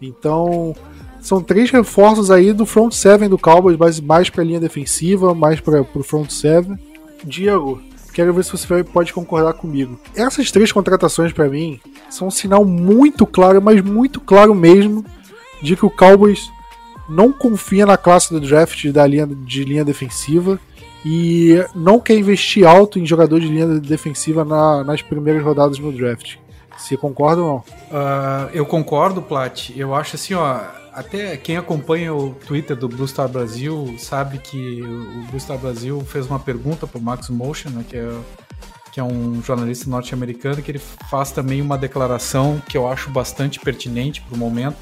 Então, são três reforços aí do front seven do Cowboys, mais, mais para a linha defensiva, mais para o front seven. Diego, quero ver se você pode concordar comigo. Essas três contratações para mim são um sinal muito claro, mas muito claro mesmo, de que o Cowboys não confia na classe do draft da linha, de linha defensiva e não quer investir alto em jogador de linha defensiva na, nas primeiras rodadas no draft. Você concorda ou não?
Uh, eu concordo, Plat. Eu acho assim, ó. Até quem acompanha o Twitter do Blue Star Brasil sabe que o Blue Star Brasil fez uma pergunta para Max Motion, né, que, é, que é um jornalista norte-americano, que ele faz também uma declaração que eu acho bastante pertinente para o momento,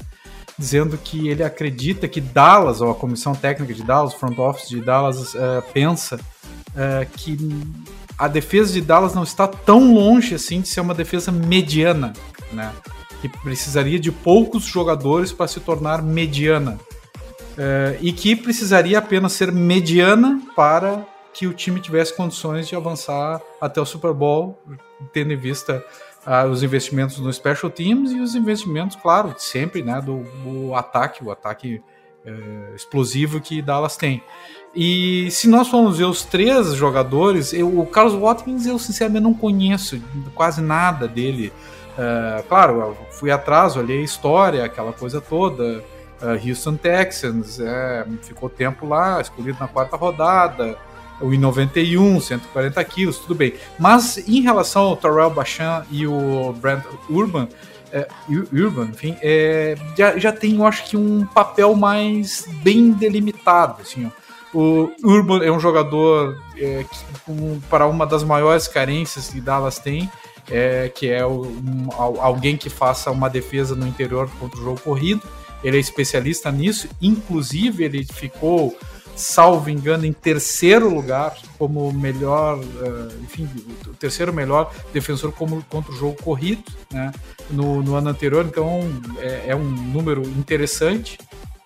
dizendo que ele acredita que Dallas, ou a comissão técnica de Dallas, o front office de Dallas, uh, pensa uh, que a defesa de Dallas não está tão longe assim de ser uma defesa mediana, né? Que precisaria de poucos jogadores para se tornar mediana. Uh, e que precisaria apenas ser mediana para que o time tivesse condições de avançar até o Super Bowl, tendo em vista uh, os investimentos no special teams e os investimentos, claro, sempre, né, do, do ataque, o ataque uh, explosivo que Dallas tem. E se nós formos ver os três jogadores, eu, o Carlos Watkins eu sinceramente não conheço quase nada dele. Uh, claro, fui atrás, olhei a história, aquela coisa toda. Uh, Houston Texans, é, ficou tempo lá, escolhido na quarta rodada. O em 91, 140 quilos, tudo bem. Mas em relação ao Terrell Bachan e o Brent Urban, é, Urban, enfim, é, já, já tem, eu acho que, um papel mais bem delimitado. Assim, ó. O Urban é um jogador é, que, um, para uma das maiores carências que Dallas tem, é, que é um, alguém que faça uma defesa no interior contra o jogo corrido. Ele é especialista nisso, inclusive ele ficou, salvo engano, em terceiro lugar como melhor, uh, enfim, o terceiro melhor defensor como, contra o jogo corrido, né, no, no ano anterior. Então é, é um número interessante.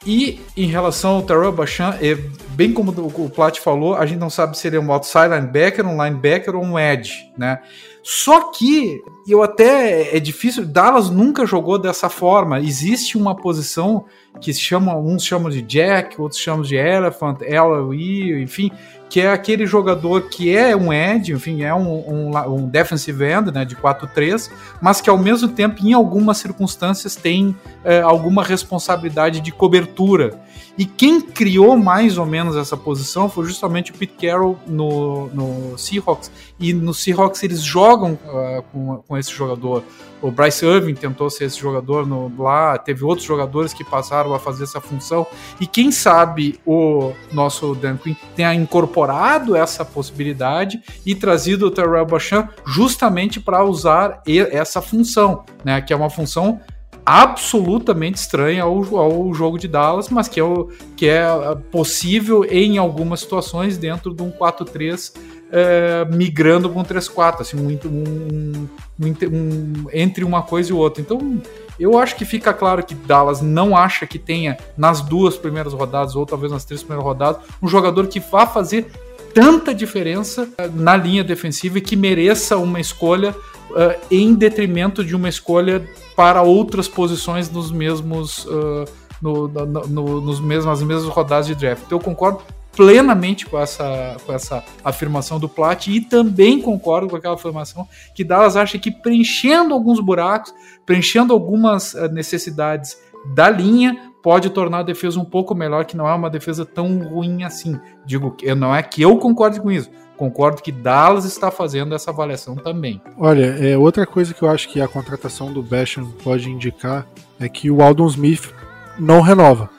E em relação ao Terrell Bachan, é, bem como o Plat falou, a gente não sabe se ele é um outside linebacker, um linebacker ou um edge, né? Só que eu até é difícil, Dallas nunca jogou dessa forma. Existe uma posição que se chama, uns chamam de Jack, outros chamam de Elephant, LOE, enfim, que é aquele jogador que é um edge, enfim, é um, um, um defensive end, né, de 4-3, mas que ao mesmo tempo, em algumas circunstâncias, tem é, alguma responsabilidade de cobertura. E quem criou mais ou menos essa posição foi justamente o Pete Carroll no, no Seahawks. E no Seahawks eles jogam uh, com, com esse jogador. O Bryce Irving tentou ser esse jogador no, lá, teve outros jogadores que passaram a fazer essa função. E quem sabe o nosso Dan Quinn tenha incorporado essa possibilidade e trazido o Terrell Bachan justamente para usar essa função, né? Que é uma função absolutamente estranha ao, ao jogo de Dallas, mas que é, o, que é possível em algumas situações dentro de um 4-3 é, migrando para um 3-4, assim, um, um, um, entre uma coisa e outra. Então, eu acho que fica claro que Dallas não acha que tenha nas duas primeiras rodadas, ou talvez nas três primeiras rodadas, um jogador que vá fazer tanta diferença na linha defensiva e que mereça uma escolha uh, em detrimento de uma escolha para outras posições nos mesmos. Uh, no, no, no, nos mesmos, nas mesmas rodadas de draft. Então eu concordo plenamente com essa, com essa afirmação do Plat e também concordo com aquela afirmação que Dallas acha que preenchendo alguns buracos, preenchendo algumas uh, necessidades da linha, pode tornar a defesa um pouco melhor, que não é uma defesa tão ruim assim. Digo não é que eu concorde com isso, concordo que Dallas está fazendo essa avaliação também.
Olha, é, outra coisa que eu acho que a contratação do Basham pode indicar é que o Aldon Smith não renova,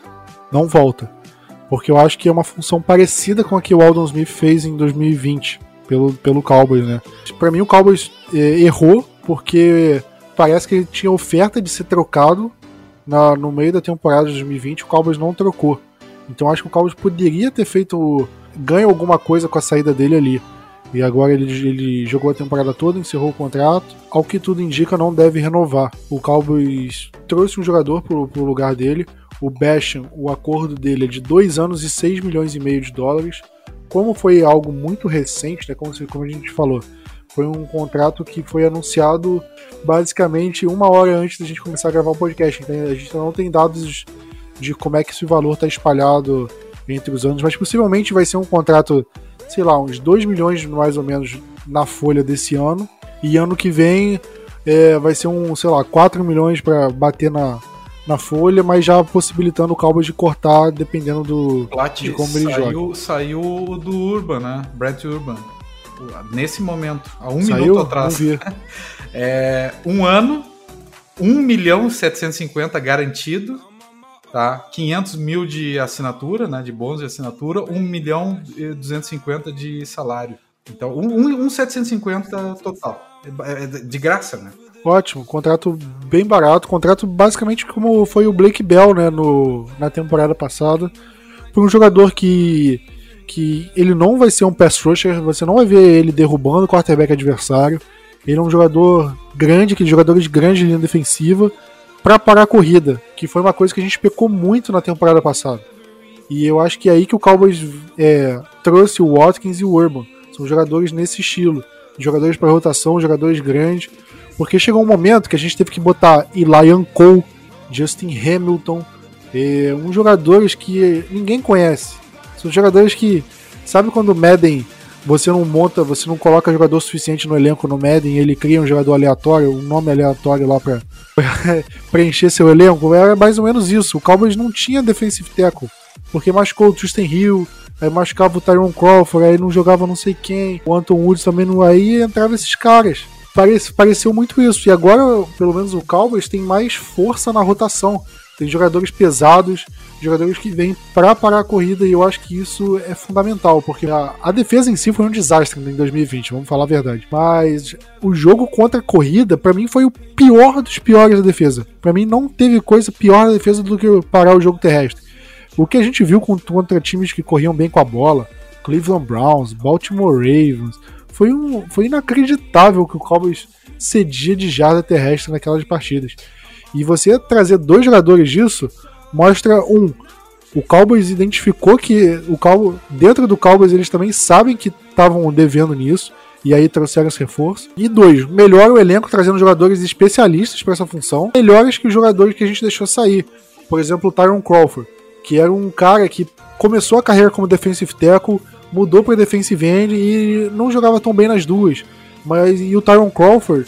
não volta. Porque eu acho que é uma função parecida com a que o Aldon Smith fez em 2020 pelo, pelo Cowboys, né? Para mim o Cowboys é, errou porque parece que ele tinha oferta de ser trocado na, no meio da temporada de 2020, o Cowboys não trocou. Então acho que o Cowboys poderia ter feito ganha alguma coisa com a saída dele ali. E agora ele, ele jogou a temporada toda, encerrou o contrato. Ao que tudo indica, não deve renovar. O Cowboys trouxe um jogador pro, pro lugar dele. o Basham, o acordo dele é de 2 anos e 6 milhões e meio de dólares. Como foi algo muito recente, né, como, como a gente falou, foi um contrato que foi anunciado basicamente uma hora antes da gente começar a gravar o podcast. Então a gente não tem dados de como é que esse valor está espalhado entre os anos, mas possivelmente vai ser um contrato, sei lá, uns 2 milhões mais ou menos na folha desse ano. E ano que vem é, vai ser um, sei lá, 4 milhões para bater na, na folha, mas já possibilitando o Cowboys de cortar dependendo do
Plat, de como ele joga. Saiu do Urban, né? Brett Urban nesse momento, há um Saiu? minuto atrás. [LAUGHS] é, um ano, 1 milhão 750 garantido, tá? 500 mil de assinatura, né? De bônus de assinatura, 1 milhão e 250 de salário. Então, 1, 1, 1 750 total. É, é de graça, né?
Ótimo, contrato bem barato, contrato basicamente como foi o Blake Bell, né, no, na temporada passada, por um jogador que que ele não vai ser um pass rusher, você não vai ver ele derrubando o quarterback adversário. Ele é um jogador grande, aquele jogadores grandes de linha defensiva, para parar a corrida, que foi uma coisa que a gente pecou muito na temporada passada. E eu acho que é aí que o Cowboys é, trouxe o Watkins e o Urban. São jogadores nesse estilo. Jogadores para rotação, jogadores grandes. Porque chegou um momento que a gente teve que botar Elian Cole, Justin Hamilton, é, uns jogadores que ninguém conhece. São jogadores que. Sabe quando Madden você não monta, você não coloca jogador suficiente no elenco no Madden, ele cria um jogador aleatório, um nome aleatório lá pra, [LAUGHS] preencher seu elenco? Era mais ou menos isso. O Cowboys não tinha defensive tackle, porque machucou o Tristan Hill, aí machucava o Tyron Crawford, aí não jogava não sei quem, o Anton Woods também não. Aí entrava esses caras. Parece, pareceu muito isso. E agora, pelo menos, o Cowboys tem mais força na rotação. Tem jogadores pesados, jogadores que vêm para parar a corrida e eu acho que isso é fundamental, porque a, a, defesa em si foi um desastre em 2020, vamos falar a verdade. Mas o jogo contra a corrida, para mim, foi o pior dos piores da defesa. Para mim, não teve coisa pior na defesa do que parar o jogo terrestre. O que a gente viu contra times que corriam bem com a bola, Cleveland Browns, Baltimore Ravens, foi, um, foi inacreditável que o Cowboys cedia de jarda terrestre naquelas partidas. E você trazer dois jogadores disso mostra um. O Cowboys identificou que o Cowboys, dentro do Cowboys eles também sabem que estavam devendo nisso e aí trouxeram esse reforço. E dois, melhora o elenco trazendo jogadores especialistas para essa função, melhores que os jogadores que a gente deixou sair. Por exemplo, o Tyron Crawford, que era um cara que começou a carreira como defensive tackle, mudou para defensive end e não jogava tão bem nas duas. Mas e o Tyron Crawford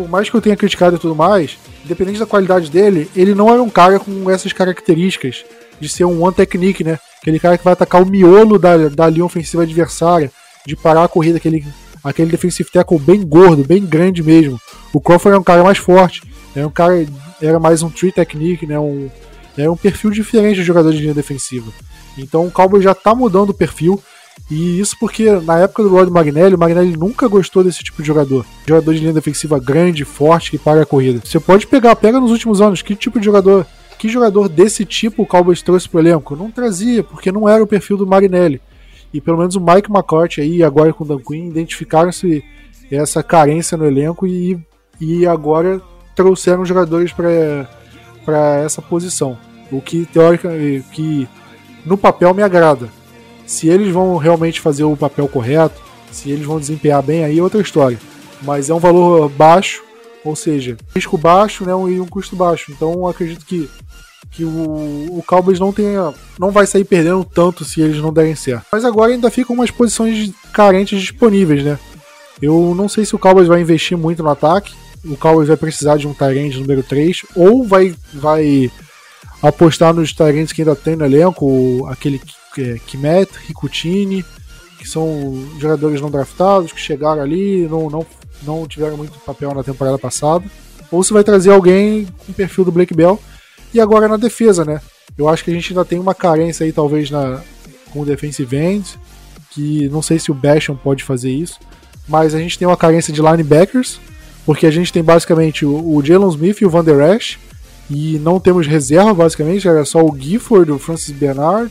por mais que eu tenha criticado e tudo mais, independente da qualidade dele, ele não era um cara com essas características de ser um one technique, né? Aquele cara que vai atacar o miolo da, da linha ofensiva adversária, de parar a corrida, aquele, aquele defensive tackle bem gordo, bem grande mesmo. O Crawford era um cara mais forte, era um cara, era mais um tree technique, né? Um, era um perfil diferente de jogador de linha defensiva. Então o Cowboy já está mudando o perfil. E isso porque na época do Rod Magnelli, o Magnelli nunca gostou desse tipo de jogador. Jogador de linha defensiva grande, forte, que para a corrida. Você pode pegar, pega nos últimos anos, que tipo de jogador, que jogador desse tipo o Cowboys trouxe pro elenco? Não trazia, porque não era o perfil do Magnelli. E pelo menos o Mike McCarthy aí, agora com o Dan Quinn, identificaram-se essa carência no elenco e, e agora trouxeram jogadores para essa posição. O que teórica que no papel me agrada se eles vão realmente fazer o papel correto, se eles vão desempenhar bem, aí é outra história. Mas é um valor baixo, ou seja, risco baixo né, e um custo baixo. Então acredito que, que o, o Cowboys não tenha, não vai sair perdendo tanto se eles não derem certo. Mas agora ainda ficam umas posições carentes disponíveis, né? Eu não sei se o Cowboys vai investir muito no ataque. O Cowboys vai precisar de um Tyrande número 3, ou vai, vai apostar nos Tyrants que ainda tem no elenco, aquele Kimet, Ricutini, que são jogadores não draftados, que chegaram ali, não, não, não tiveram muito papel na temporada passada. Ou você vai trazer alguém com o perfil do Blake Bell. E agora na defesa, né? Eu acho que a gente ainda tem uma carência aí, talvez, na, com o defensive end, que não sei se o Basham pode fazer isso, mas a gente tem uma carência de linebackers, porque a gente tem basicamente o, o Jalen Smith e o Van Der Esch, e não temos reserva, basicamente, era só o Gifford, o Francis Bernard,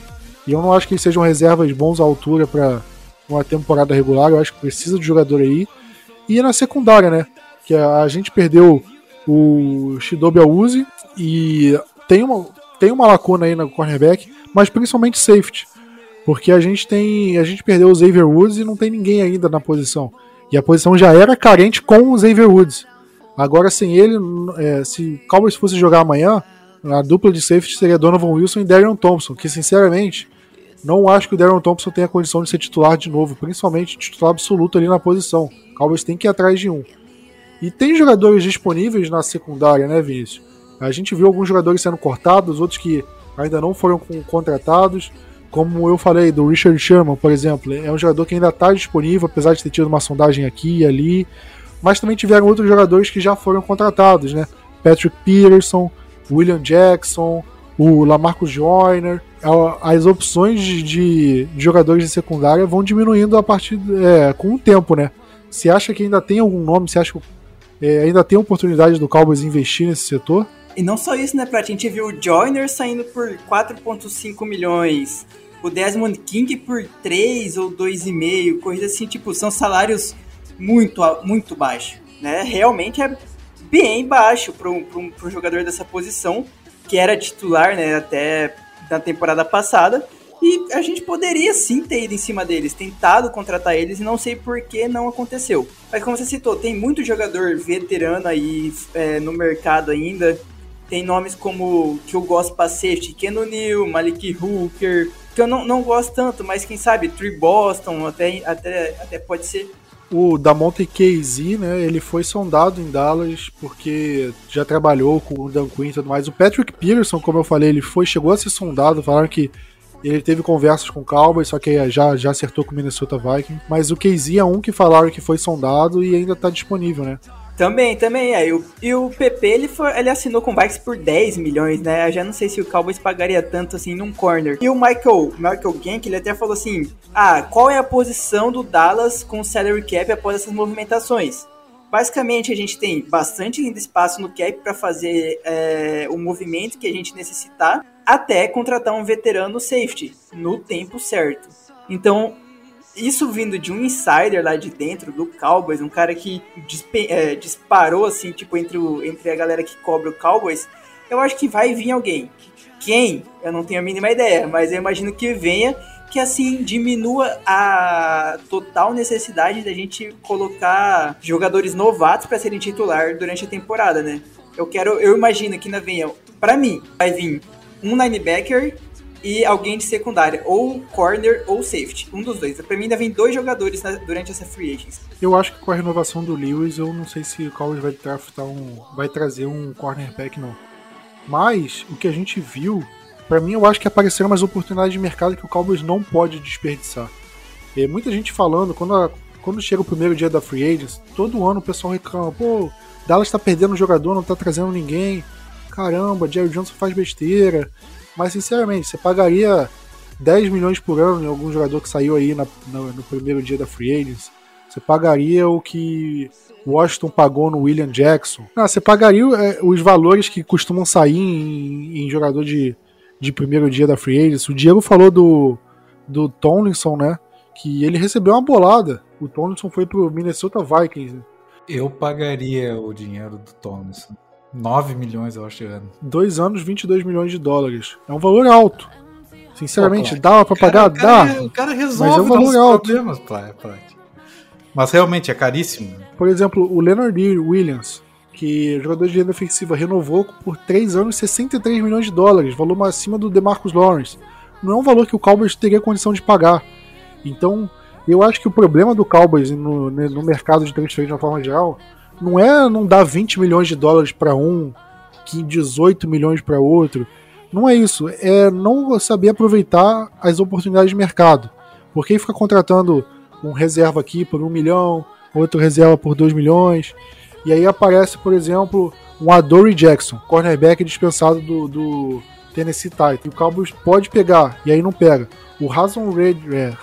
e eu não acho que eles sejam reservas bons à altura para uma temporada regular. Eu acho que precisa de jogador aí. E na secundária, né? Que a gente perdeu o Shidobi Awuzi e tem uma. tem uma lacuna aí no cornerback, mas principalmente safety. Porque a gente tem. A gente perdeu o Xavier Woods e não tem ninguém ainda na posição. E a posição já era carente com o Xavier Woods. Agora, sem ele, é, se o Cowboys fosse jogar amanhã, a dupla de safety seria Donovan Wilson e Darion Thompson, que sinceramente não acho que o Darren Thompson tenha condição de ser titular de novo, principalmente titular absoluto ali na posição. O Cowboys tem que ir atrás de um. E tem jogadores disponíveis na secundária, né, Vinícius? A gente viu alguns jogadores sendo cortados, outros que ainda não foram contratados. Como eu falei, do Richard Sherman, por exemplo, é um jogador que ainda está disponível, apesar de ter tido uma sondagem aqui e ali. Mas também tiveram outros jogadores que já foram contratados, né? Patrick Peterson, William Jackson, o Lamarcus Joyner. As opções de, de, jogadores de secundária vão diminuindo a partir é, com o tempo, né? Você acha que ainda tem algum nome? Você acha que é, ainda tem oportunidade do Cowboys investir nesse setor?
E não só isso, né, Prat? A gente viu o Joyner saindo por 4,5 milhões, o Desmond King por 3 ou 2,5, coisa assim, tipo, são salários muito, muito baixos, né? Realmente é bem baixo para um, um jogador dessa posição, que era titular, né, até na temporada passada, e a gente poderia sim ter ido em cima deles, tentado contratar eles, e não sei por que não aconteceu. Mas como você citou, tem muito jogador veterano aí é, no mercado ainda. Tem nomes como que eu gosto pra safety, Ken O'Neill, Malik Hooker, que eu não, não gosto tanto, mas quem sabe, Tree Boston, até, até, até pode ser.
O Damonte Casey, né, ele foi sondado em Dallas porque já trabalhou com o Dan Quinn e tudo mais. O Patrick Peterson, como eu falei, ele foi, chegou a ser sondado, falaram que ele teve conversas com o Cowboys, só que já, já acertou com o Minnesota Vikings. Mas o Casey é um que falaram que foi sondado e ainda tá disponível, né?
Também, também é. E o, e o PP ele, foi, ele assinou com o Vikings por 10 milhões, né? Eu já não sei se o Cowboys pagaria tanto assim num corner. E o Michael, Michael Gank, ele até falou assim: Ah, qual é a posição do Dallas com o salary cap após essas movimentações? Basicamente, a gente tem bastante espaço no cap para fazer é, o movimento que a gente necessitar, até contratar um veterano safety no tempo certo. Então, isso vindo de um insider lá de dentro do Cowboys, um cara que é, disparou assim, tipo, entre, o, entre a galera que cobra o Cowboys, eu acho que vai vir alguém. Quem? Eu não tenho a mínima ideia, mas eu imagino que venha que assim diminua a total necessidade da gente colocar jogadores novatos para serem titular durante a temporada, né? Eu quero, eu imagino que ainda venha, para mim, vai vir um linebacker e alguém de secundária, ou corner ou safety, um dos dois. Pra mim ainda vem dois jogadores na, durante essa free agency.
Eu acho que com a renovação do Lewis, eu não sei se o Cowboys vai draftar um, vai trazer um cornerback não. Mas o que a gente viu para mim eu acho que apareceram umas oportunidades de mercado que o Cowboys não pode desperdiçar. E muita gente falando, quando, a, quando chega o primeiro dia da Free Agents, todo ano o pessoal reclama, pô, Dallas tá perdendo jogador, não tá trazendo ninguém. Caramba, Jerry Johnson faz besteira. Mas sinceramente, você pagaria 10 milhões por ano em algum jogador que saiu aí na, no, primeiro dia da Free Agents? Você pagaria o que Washington pagou no William Jackson? Não, você pagaria é, os valores que costumam sair em, em jogador de, de primeiro dia da Free Agents. O Diego falou do, do Tomlinson, né? Que ele recebeu uma bolada. O Tomlinson foi pro Minnesota Vikings.
Eu pagaria o dinheiro do Tomlinson. 9 milhões, eu acho, ano.
Dois anos, 22 milhões de dólares. É um valor alto. Sinceramente, Pô, dá pra pagar?
Cara,
dá.
O cara resolve mas é um valor alto. problemas, Mas realmente é caríssimo.
Por exemplo, o Leonard Williams que jogador de linha defensiva renovou por 3 anos 63 milhões de dólares, valor acima do DeMarcus Lawrence. Não é um valor que o Cowboys teria condição de pagar. Então, eu acho que o problema do Cowboys no, no mercado de transferência de uma forma geral não é não dar 20 milhões de dólares para um, que 18 milhões para outro. Não é isso. É não saber aproveitar as oportunidades de mercado. Porque fica contratando um reserva aqui por um milhão, outro reserva por 2 milhões. E aí aparece, por exemplo, um Adoree Jackson, cornerback dispensado do, do Tennessee Titans. E o Cowboys pode pegar, e aí não pega. O Hazen Red, é,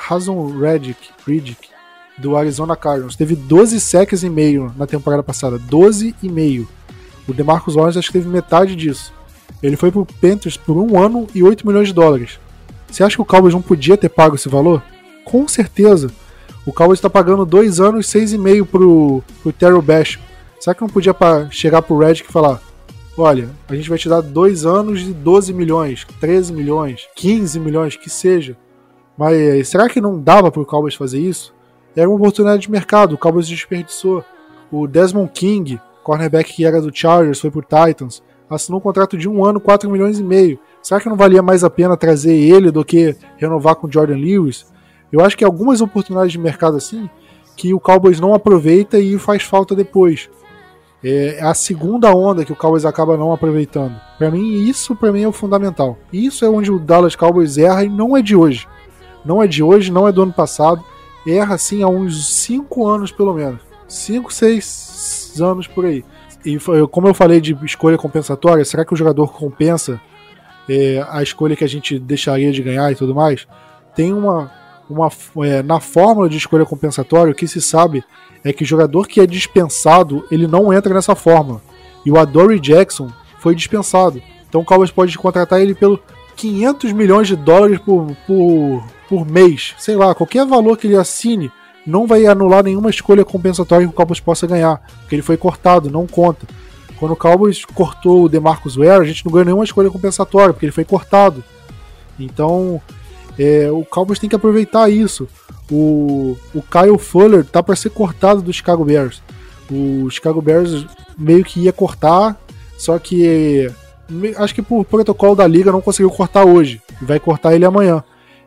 Reddick, do Arizona Cardinals, teve 12 sacks e meio na temporada passada. 12 e meio. O DeMarcus Lawrence acho que teve metade disso. Ele foi pro Panthers por um ano e 8 milhões de dólares. Você acha que o Cowboys não podia ter pago esse valor? Com certeza. O Cowboys está pagando dois anos e seis e meio pro, pro Terrell Basham. Será que não podia chegar pro Red e falar: olha, a gente vai te dar dois anos de 12 milhões, 13 milhões, 15 milhões, que seja. Mas será que não dava para o Cowboys fazer isso? Era uma oportunidade de mercado, o Cowboys desperdiçou. O Desmond King, cornerback que era do Chargers, foi pro Titans, assinou um contrato de um ano, 4 milhões e meio. Será que não valia mais a pena trazer ele do que renovar com Jordan Lewis? Eu acho que algumas oportunidades de mercado assim que o Cowboys não aproveita e faz falta depois. É a segunda onda que o Cowboys acaba não aproveitando. Para mim, isso para mim é o fundamental. Isso é onde o Dallas Cowboys erra e não é de hoje. Não é de hoje, não é do ano passado. Erra assim há uns 5 anos pelo menos. 5, 6 anos por aí. E como eu falei de escolha compensatória, será que o jogador compensa é, a escolha que a gente deixaria de ganhar e tudo mais? Tem uma, uma é, na fórmula de escolha compensatória, o que se sabe é que o jogador que é dispensado, ele não entra nessa fórmula. E o Adoree Jackson foi dispensado. Então o Cowboys pode contratar ele pelo 500 milhões de dólares por, por, por mês. Sei lá, qualquer valor que ele assine não vai anular nenhuma escolha compensatória que o Cowboys possa ganhar, porque ele foi cortado, não conta. Quando o Cowboys cortou o DeMarcus Ware, a gente não ganhou nenhuma escolha compensatória, porque ele foi cortado. Então, é, o Cowboys tem que aproveitar isso. O, o Kyle Fuller tá para ser cortado do Chicago Bears. O Chicago Bears meio que ia cortar, só que acho que por protocolo da liga não conseguiu cortar hoje. Vai cortar ele amanhã.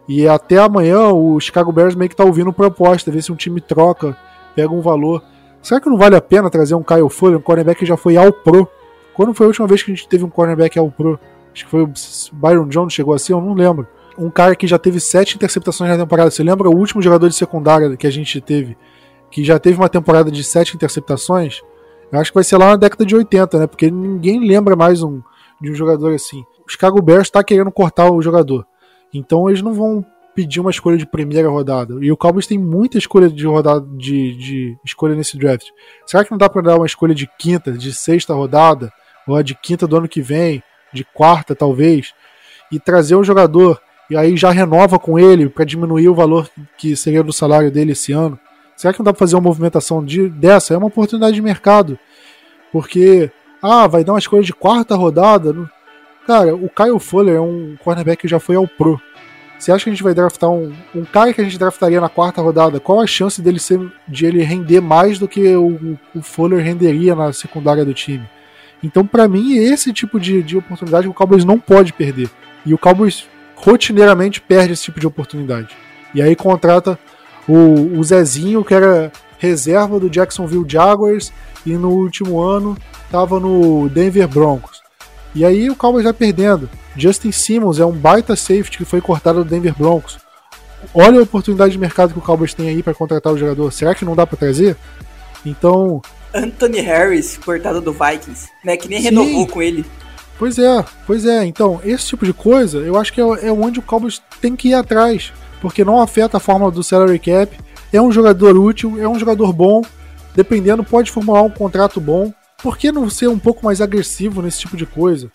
E até amanhã o Chicago Bears meio que tá ouvindo proposta, ver se um time troca, pega um valor. Será que não vale a pena trazer um Kyle Fuller, um cornerback que já foi ao pro? Quando foi a última vez que a gente teve um cornerback ao pro? Acho que foi o Byron Jones chegou assim, eu não lembro um cara que já teve sete interceptações na temporada. Você lembra o último jogador de secundária que a gente teve, que já teve uma temporada de sete interceptações? Eu acho que vai ser lá na década de 80, né? Porque ninguém lembra mais um, de um jogador assim. O Chicago Bears está querendo cortar o jogador. Então eles não vão pedir uma escolha de primeira rodada. E o Cowboys tem muita escolha de rodada de, de escolha nesse draft. Será que não dá para dar uma escolha de quinta, de sexta rodada, ou de quinta do ano que vem, de quarta talvez, e trazer um jogador e aí já renova com ele para diminuir o valor que seria do salário dele esse ano. Será que não dá para fazer uma movimentação de, dessa? É uma oportunidade de mercado. Porque, ah, vai dar uma escolha de quarta rodada. Cara, o Kyle Fuller é um cornerback que já foi ao Pro. Você acha que a gente vai draftar um, um cara que a gente draftaria na quarta rodada? Qual a chance dele ser, de ele render mais do que o, o Fuller renderia na secundária do time? Então, para mim, é esse tipo de, de oportunidade o Cowboys não pode perder. E o Cowboys rotineiramente perde esse tipo de oportunidade. E aí contrata o, o Zezinho, que era reserva do Jacksonville Jaguars e no último ano estava no Denver Broncos. E aí o Cowboys vai perdendo. Justin Simmons é um baita safety que foi cortado do Denver Broncos. Olha a oportunidade de mercado que o Cowboys tem aí para contratar o jogador. Será que não dá para trazer? Então.
Anthony Harris, cortado do Vikings, né? Que nem Sim. renovou com ele.
Pois é, pois é. Então, esse tipo de coisa, eu acho que é, é onde o Cowboys tem que ir atrás, porque não afeta a forma do salary cap. É um jogador útil, é um jogador bom, dependendo, pode formular um contrato bom. Por que não ser um pouco mais agressivo nesse tipo de coisa?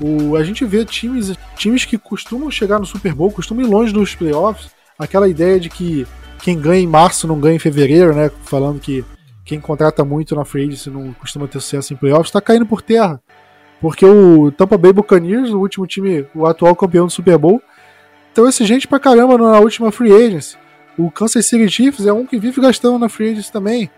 O, a gente vê times, times que costumam chegar no Super Bowl, costumam ir longe dos playoffs. Aquela ideia de que quem ganha em março não ganha em fevereiro, né? Falando que quem contrata muito na free agency não costuma ter sucesso em playoffs, está caindo por terra. Porque o Tampa Bay Buccaneers, o último time, o atual campeão do Super Bowl, trouxe gente pra caramba na última free agency. O Kansas City Chiefs é um que vive gastando na free agency também.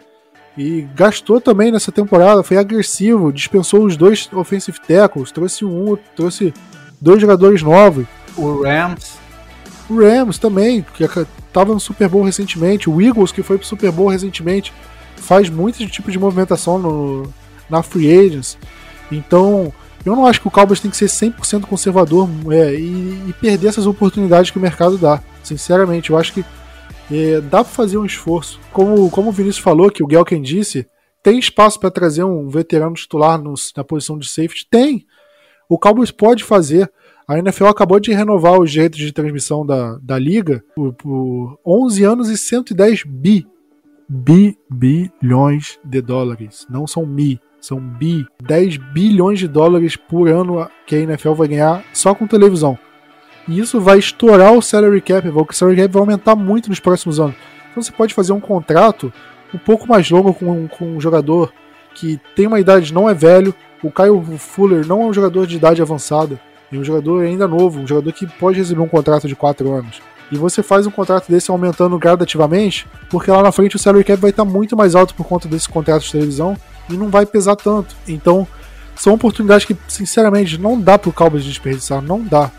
E gastou também nessa temporada, foi agressivo, dispensou os dois offensive tackles, trouxe um, trouxe dois jogadores novos.
O Rams.
O Rams também, que estava no Super Bowl recentemente. O Eagles, que foi pro Super Bowl recentemente, faz muito tipo de movimentação no, na free agents. Então, eu não acho que o Cowboys tem que ser 100% conservador é, e, e, perder essas oportunidades que o mercado dá. Sinceramente, eu acho que é, dá para fazer um esforço. Como, como o Vinícius falou, que o Gelken disse, tem espaço para trazer um veterano titular nos, na posição de safety? Tem. O Cowboys pode fazer. A NFL acabou de renovar os direitos de transmissão da, da liga por, por 11 anos e 110 bi, bi bilhões de dólares. Não são mi, são bi, 10 bilhões de dólares por ano que a NFL vai ganhar só com televisão. E isso vai estourar o salary cap, o salary cap vai aumentar muito nos próximos anos. Então você pode fazer um contrato um pouco mais longo com, com um jogador que tem uma idade, não é velho, o Kyle Fuller não é um jogador de idade avançada, é um jogador ainda novo, um jogador que pode receber um contrato de 4 anos. E você faz um contrato desse aumentando gradativamente, porque lá na frente o salary cap vai estar muito mais alto por conta desse contrato de televisão e não vai pesar tanto. Então, são oportunidades que, sinceramente, não dá pro Cowboys desperdiçar, não dá.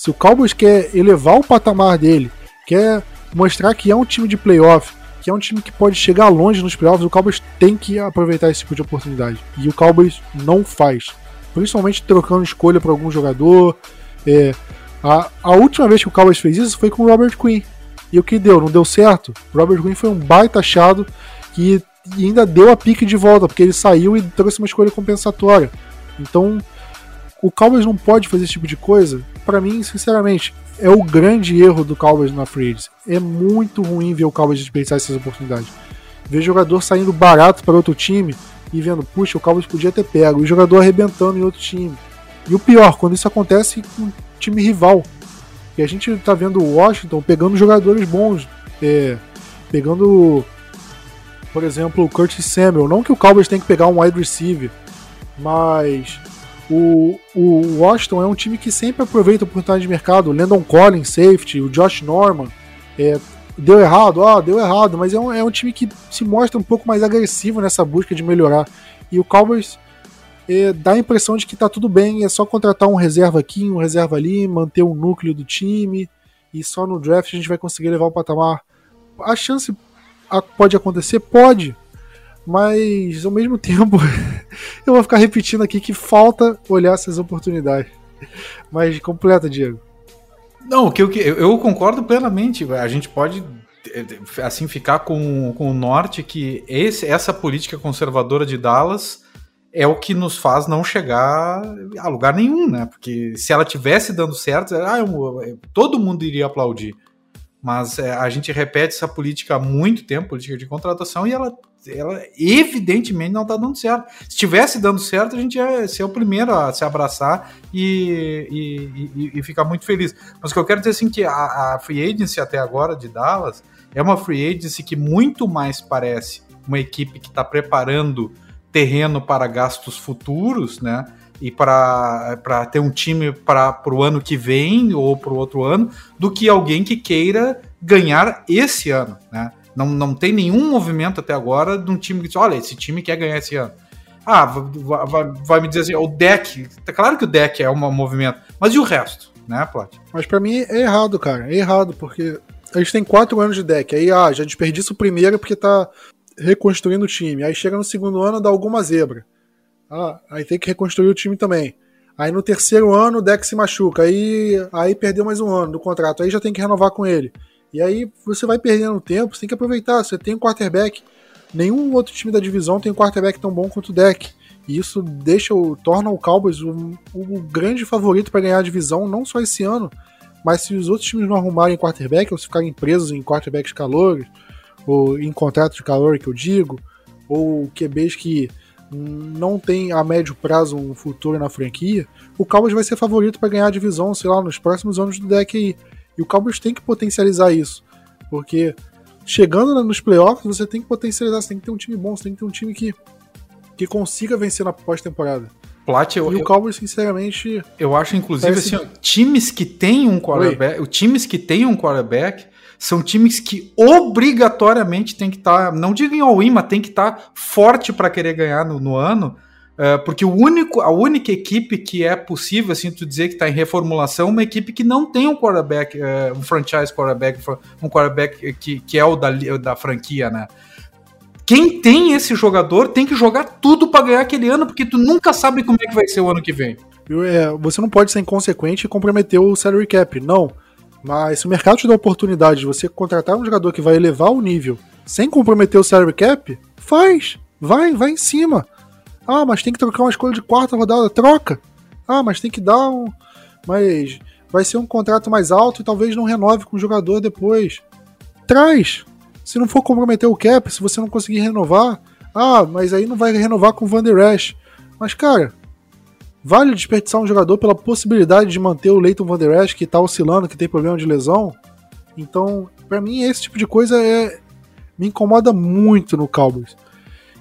Se o Cowboys quer elevar o patamar dele, quer mostrar que é um time de playoff, que é um time que pode chegar longe nos playoffs, o Cowboys tem que aproveitar esse tipo de oportunidade. E o Cowboys não faz. Principalmente trocando escolha para algum jogador. É, a, a última vez que o Cowboys fez isso foi com o Robert Quinn. E o que deu? Não deu certo? O Robert Quinn foi um baita achado que ainda deu a pique de volta, porque ele saiu e trouxe uma escolha compensatória. Então, o Cowboys não pode fazer esse tipo de coisa. Para mim, sinceramente, é o grande erro do Cowboys na free. É muito ruim ver o Cowboys desperdiçar essas oportunidades. Ver jogador saindo barato para outro time e vendo, puxa, o Cowboys podia ter pego, e o jogador arrebentando em outro time. E o pior, quando isso acontece com um time rival. E a gente tá vendo o Washington pegando jogadores bons, é, pegando, por exemplo, o Curtis Samuel. Não que o Cowboys tenha que pegar um wide receiver, mas o, o Washington é um time que sempre aproveita a oportunidade de mercado. O Landon Collins, safety, o Josh Norman. É, deu errado, ah, deu errado, mas é um, é um time que se mostra um pouco mais agressivo nessa busca de melhorar. E o Cowboys é, dá a impressão de que tá tudo bem, é só contratar um reserva aqui, um reserva ali, manter o núcleo do time, e só no draft a gente vai conseguir levar o patamar. A chance pode acontecer? Pode, mas ao mesmo tempo [LAUGHS] eu vou ficar repetindo aqui que falta olhar essas oportunidades. Mas completa, Diego.
Não, que eu, eu concordo plenamente. A gente pode assim ficar com, com o norte que esse, essa política conservadora de Dallas é o que nos faz não chegar a lugar nenhum, né? Porque se ela tivesse dando certo, ah, eu, todo mundo iria aplaudir. Mas é, a gente repete essa política há muito tempo, política de contratação, e ela ela evidentemente não está dando certo. Se estivesse dando certo, a gente ia ser o primeiro a se abraçar e, e, e, e ficar muito feliz. Mas o que eu quero dizer assim que a, a, free agency até agora de Dallas é uma free agency que muito mais parece uma equipe que está preparando terreno para gastos futuros, né? E para ter um time para o ano que vem ou para o outro ano, do que alguém que queira ganhar esse ano, né? Não, não tem nenhum movimento até agora de um time que diz, olha, esse time quer ganhar esse ano. Ah, vai, vai, vai me dizer assim, o deck. Tá claro que o deck é um movimento, mas e o resto, né, Plat?
Mas para mim é errado, cara. É errado, porque a gente tem quatro anos de deck. Aí, ah, já desperdiça o primeiro porque tá reconstruindo o time. Aí chega no segundo ano, dá alguma zebra. Ah, aí tem que reconstruir o time também. Aí no terceiro ano o deck se machuca. Aí, aí perdeu mais um ano do contrato. Aí já tem que renovar com ele. E aí você vai perdendo tempo, você tem que aproveitar. Você tem um quarterback. Nenhum outro time da divisão tem um quarterback tão bom quanto o deck. E isso deixa o, torna o Cowboys o, o grande favorito para ganhar a divisão, não só esse ano, mas se os outros times não arrumarem quarterback, ou se ficarem presos em quarterbacks calores, ou em contrato de calor que eu digo, ou QBs que não tem a médio prazo um futuro na franquia, o Cowboys vai ser favorito para ganhar a divisão, sei lá, nos próximos anos do deck aí. E o Cowboys tem que potencializar isso. Porque chegando nos playoffs, você tem que potencializar, você tem que ter um time bom, você tem que ter um time que, que consiga vencer na pós-temporada.
Plat, eu,
e o Cowboys, sinceramente.
Eu acho, inclusive, assim, times que têm um quarterback. Oi? Times que têm um quarterback são times que obrigatoriamente tem que estar. Tá, não digo em all-in, mas tem que estar tá forte para querer ganhar no, no ano porque o único, a única equipe que é possível, assim, tu dizer que está em reformulação, é uma equipe que não tem um quarterback, uh, um franchise quarterback, um quarterback que, que é o da, da franquia, né? Quem tem esse jogador tem que jogar tudo para ganhar aquele ano, porque tu nunca sabe como é que vai ser o ano que vem.
É, você não pode ser inconsequente e comprometer o salary cap, não. Mas se o mercado te dá a oportunidade de você contratar um jogador que vai elevar o nível sem comprometer o salary cap, faz. Vai, vai em cima. Ah, mas tem que trocar uma escolha de quarta rodada. Troca. Ah, mas tem que dar um. Mas vai ser um contrato mais alto e talvez não renove com o jogador depois. Traz. Se não for comprometer o cap, se você não conseguir renovar. Ah, mas aí não vai renovar com o Van Der Esch. Mas, cara, vale desperdiçar um jogador pela possibilidade de manter o Leighton Van Der Esch, que tá oscilando, que tem problema de lesão? Então, para mim, esse tipo de coisa é me incomoda muito no Cowboys.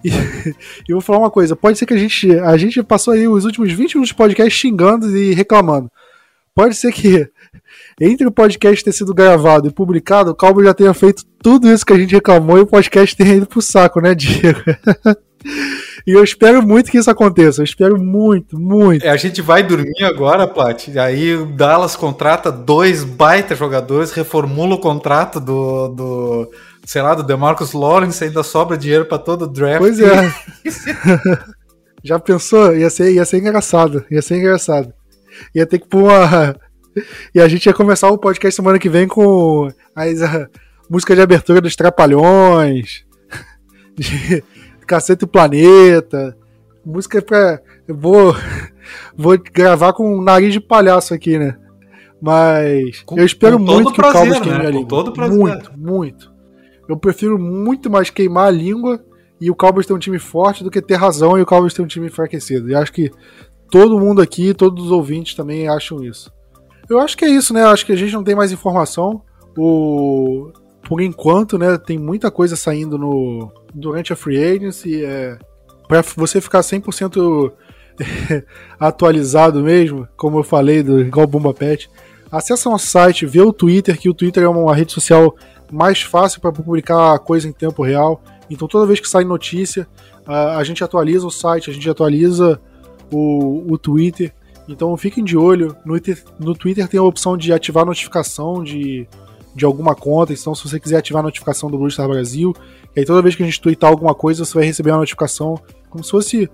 E, [LAUGHS] e vou falar uma coisa: pode ser que a gente, a gente passou aí os últimos 20 minutos de podcast xingando e reclamando. Pode ser que [LAUGHS] entre o podcast ter sido gravado e publicado, o Calvo já tenha feito tudo isso que a gente reclamou e o podcast tenha ido pro saco, né, Diego? [LAUGHS] E eu espero muito que isso aconteça. Eu espero muito, muito.
É, a gente vai dormir agora, Plat. Aí o Dallas contrata dois baita jogadores, reformula o contrato do, do sei lá, do DeMarcus Lawrence, ainda sobra dinheiro para todo o draft.
Pois é. [LAUGHS] Já pensou? Ia ser, ia ser engraçado. Ia ser engraçado. Ia ter que pôr uma. [LAUGHS] E a gente ia começar o podcast semana que vem com as, a música de abertura dos Trapalhões. [LAUGHS] De Cacete Planeta. Música pra. Eu vou, vou gravar com um nariz de palhaço aqui, né? Mas com, eu espero muito que prazer, o queime né? a língua. Muito, muito. Eu prefiro muito mais queimar a língua e o Cowboys ter um time forte do que ter razão e o Cowboys ter um time enfraquecido. E acho que todo mundo aqui, todos os ouvintes também acham isso. Eu acho que é isso, né? Acho que a gente não tem mais informação. O... Por enquanto, né, tem muita coisa saindo no, durante a free agency, é, para você ficar 100% [LAUGHS] atualizado mesmo, como eu falei, do, igual o Bomba Pet, acessa nosso site, vê o Twitter, que o Twitter é uma rede social mais fácil para publicar coisa em tempo real. Então toda vez que sai notícia, a, gente atualiza o site, a gente atualiza o, o Twitter. Então fiquem de olho. No, no Twitter tem a opção de ativar notificação de, de alguma conta. Então, se você quiser ativar a notificação do Blue Star Brasil, e aí toda vez que a gente tweetar alguma coisa, você vai receber uma notificação como se fosse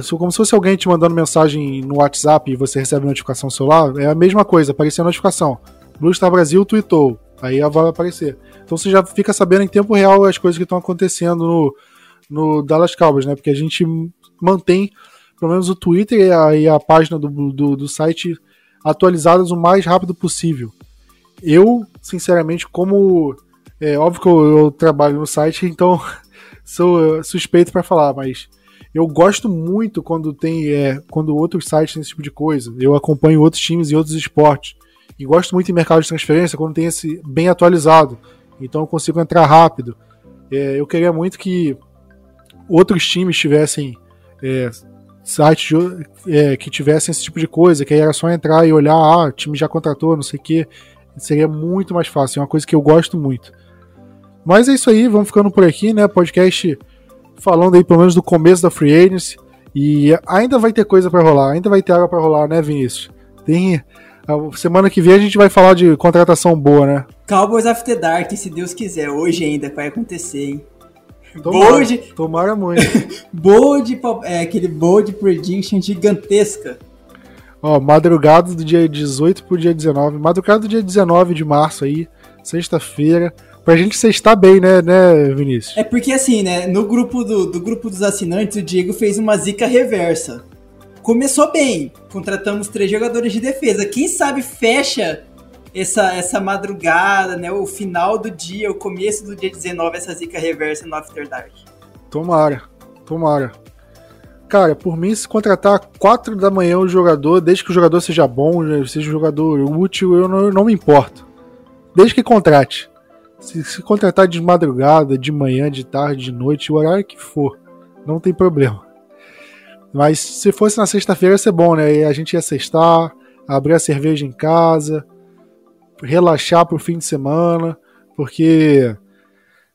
como se fosse alguém te mandando mensagem no WhatsApp e você recebe notificação no celular, é a mesma coisa, aparecer a notificação. Blue Star Brasil tweetou, aí ela vai aparecer. Então você já fica sabendo em tempo real as coisas que estão acontecendo no, no Dallas Cowboys, né? Porque a gente mantém pelo menos o Twitter e a, e a página do, do, do site atualizadas o mais rápido possível. Eu, sinceramente, como é óbvio que eu, eu trabalho no site, [LAUGHS] então sou é, suspeito para falar, mas eu gosto muito quando tem é, quando outros sites têm esse tipo de coisa. Eu acompanho outros times e outros esportes. E gosto muito em mercado de transferência quando tem esse bem atualizado. Então eu consigo entrar rápido. É, eu queria muito que outros times tivessem é, sites é, que tivessem esse tipo de coisa, que aí era só entrar e olhar, ah, o time já contratou, não sei o que. Seria muito mais fácil. É uma coisa que eu gosto muito. Mas é isso aí, vamos ficando por aqui, né? Podcast falando aí pelo menos do começo da Free Agency. E ainda vai ter coisa para rolar, ainda vai ter água para rolar, né, Vinícius? Tem. Semana que vem a gente vai falar de contratação boa, né?
Cowboys After Dark, se Deus quiser, hoje ainda vai acontecer, hein?
Tomara, bold, tomara muito. [LAUGHS]
bold, é, aquele bold prediction gigantesca.
Ó, madrugada do dia 18 pro dia 19. Madrugada do dia 19 de março aí, sexta-feira pra gente sextar bem, né, né, Vinícius?
É porque assim, né, no grupo do, do grupo dos assinantes, o Diego fez uma zica reversa. Começou bem, contratamos três jogadores de defesa. Quem sabe fecha essa, essa madrugada, né, o final do dia, o começo do dia 19, essa zica reversa no After Dark.
Tomara, tomara. Cara, por mim, se contratar 4 da manhã o jogador, desde que o jogador seja bom, seja um jogador útil, eu não, eu não me importo. Desde que contrate. Se, se contratar de madrugada, de manhã, de tarde, de noite, o horário que for, não tem problema. Mas se fosse na sexta-feira ia ser bom, né? E a gente ia sextar, abrir a cerveja em casa, relaxar pro fim de semana, porque,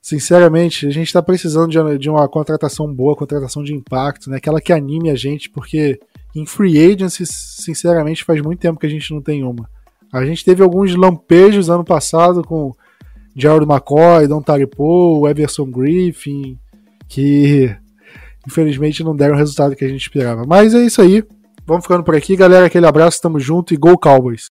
sinceramente, a gente tá precisando de, de uma contratação boa, contratação de impacto, né? Aquela que anime a gente, porque em free agency, sinceramente, faz muito tempo que a gente não tem uma. A gente teve alguns lampejos ano passado com Gerald McCoy, Don Taripo, Everson Griffin, que infelizmente não deram o resultado que a gente esperava. Mas é isso aí. Vamos ficando por aqui, galera. Aquele abraço, tamo junto e Go Cowboys!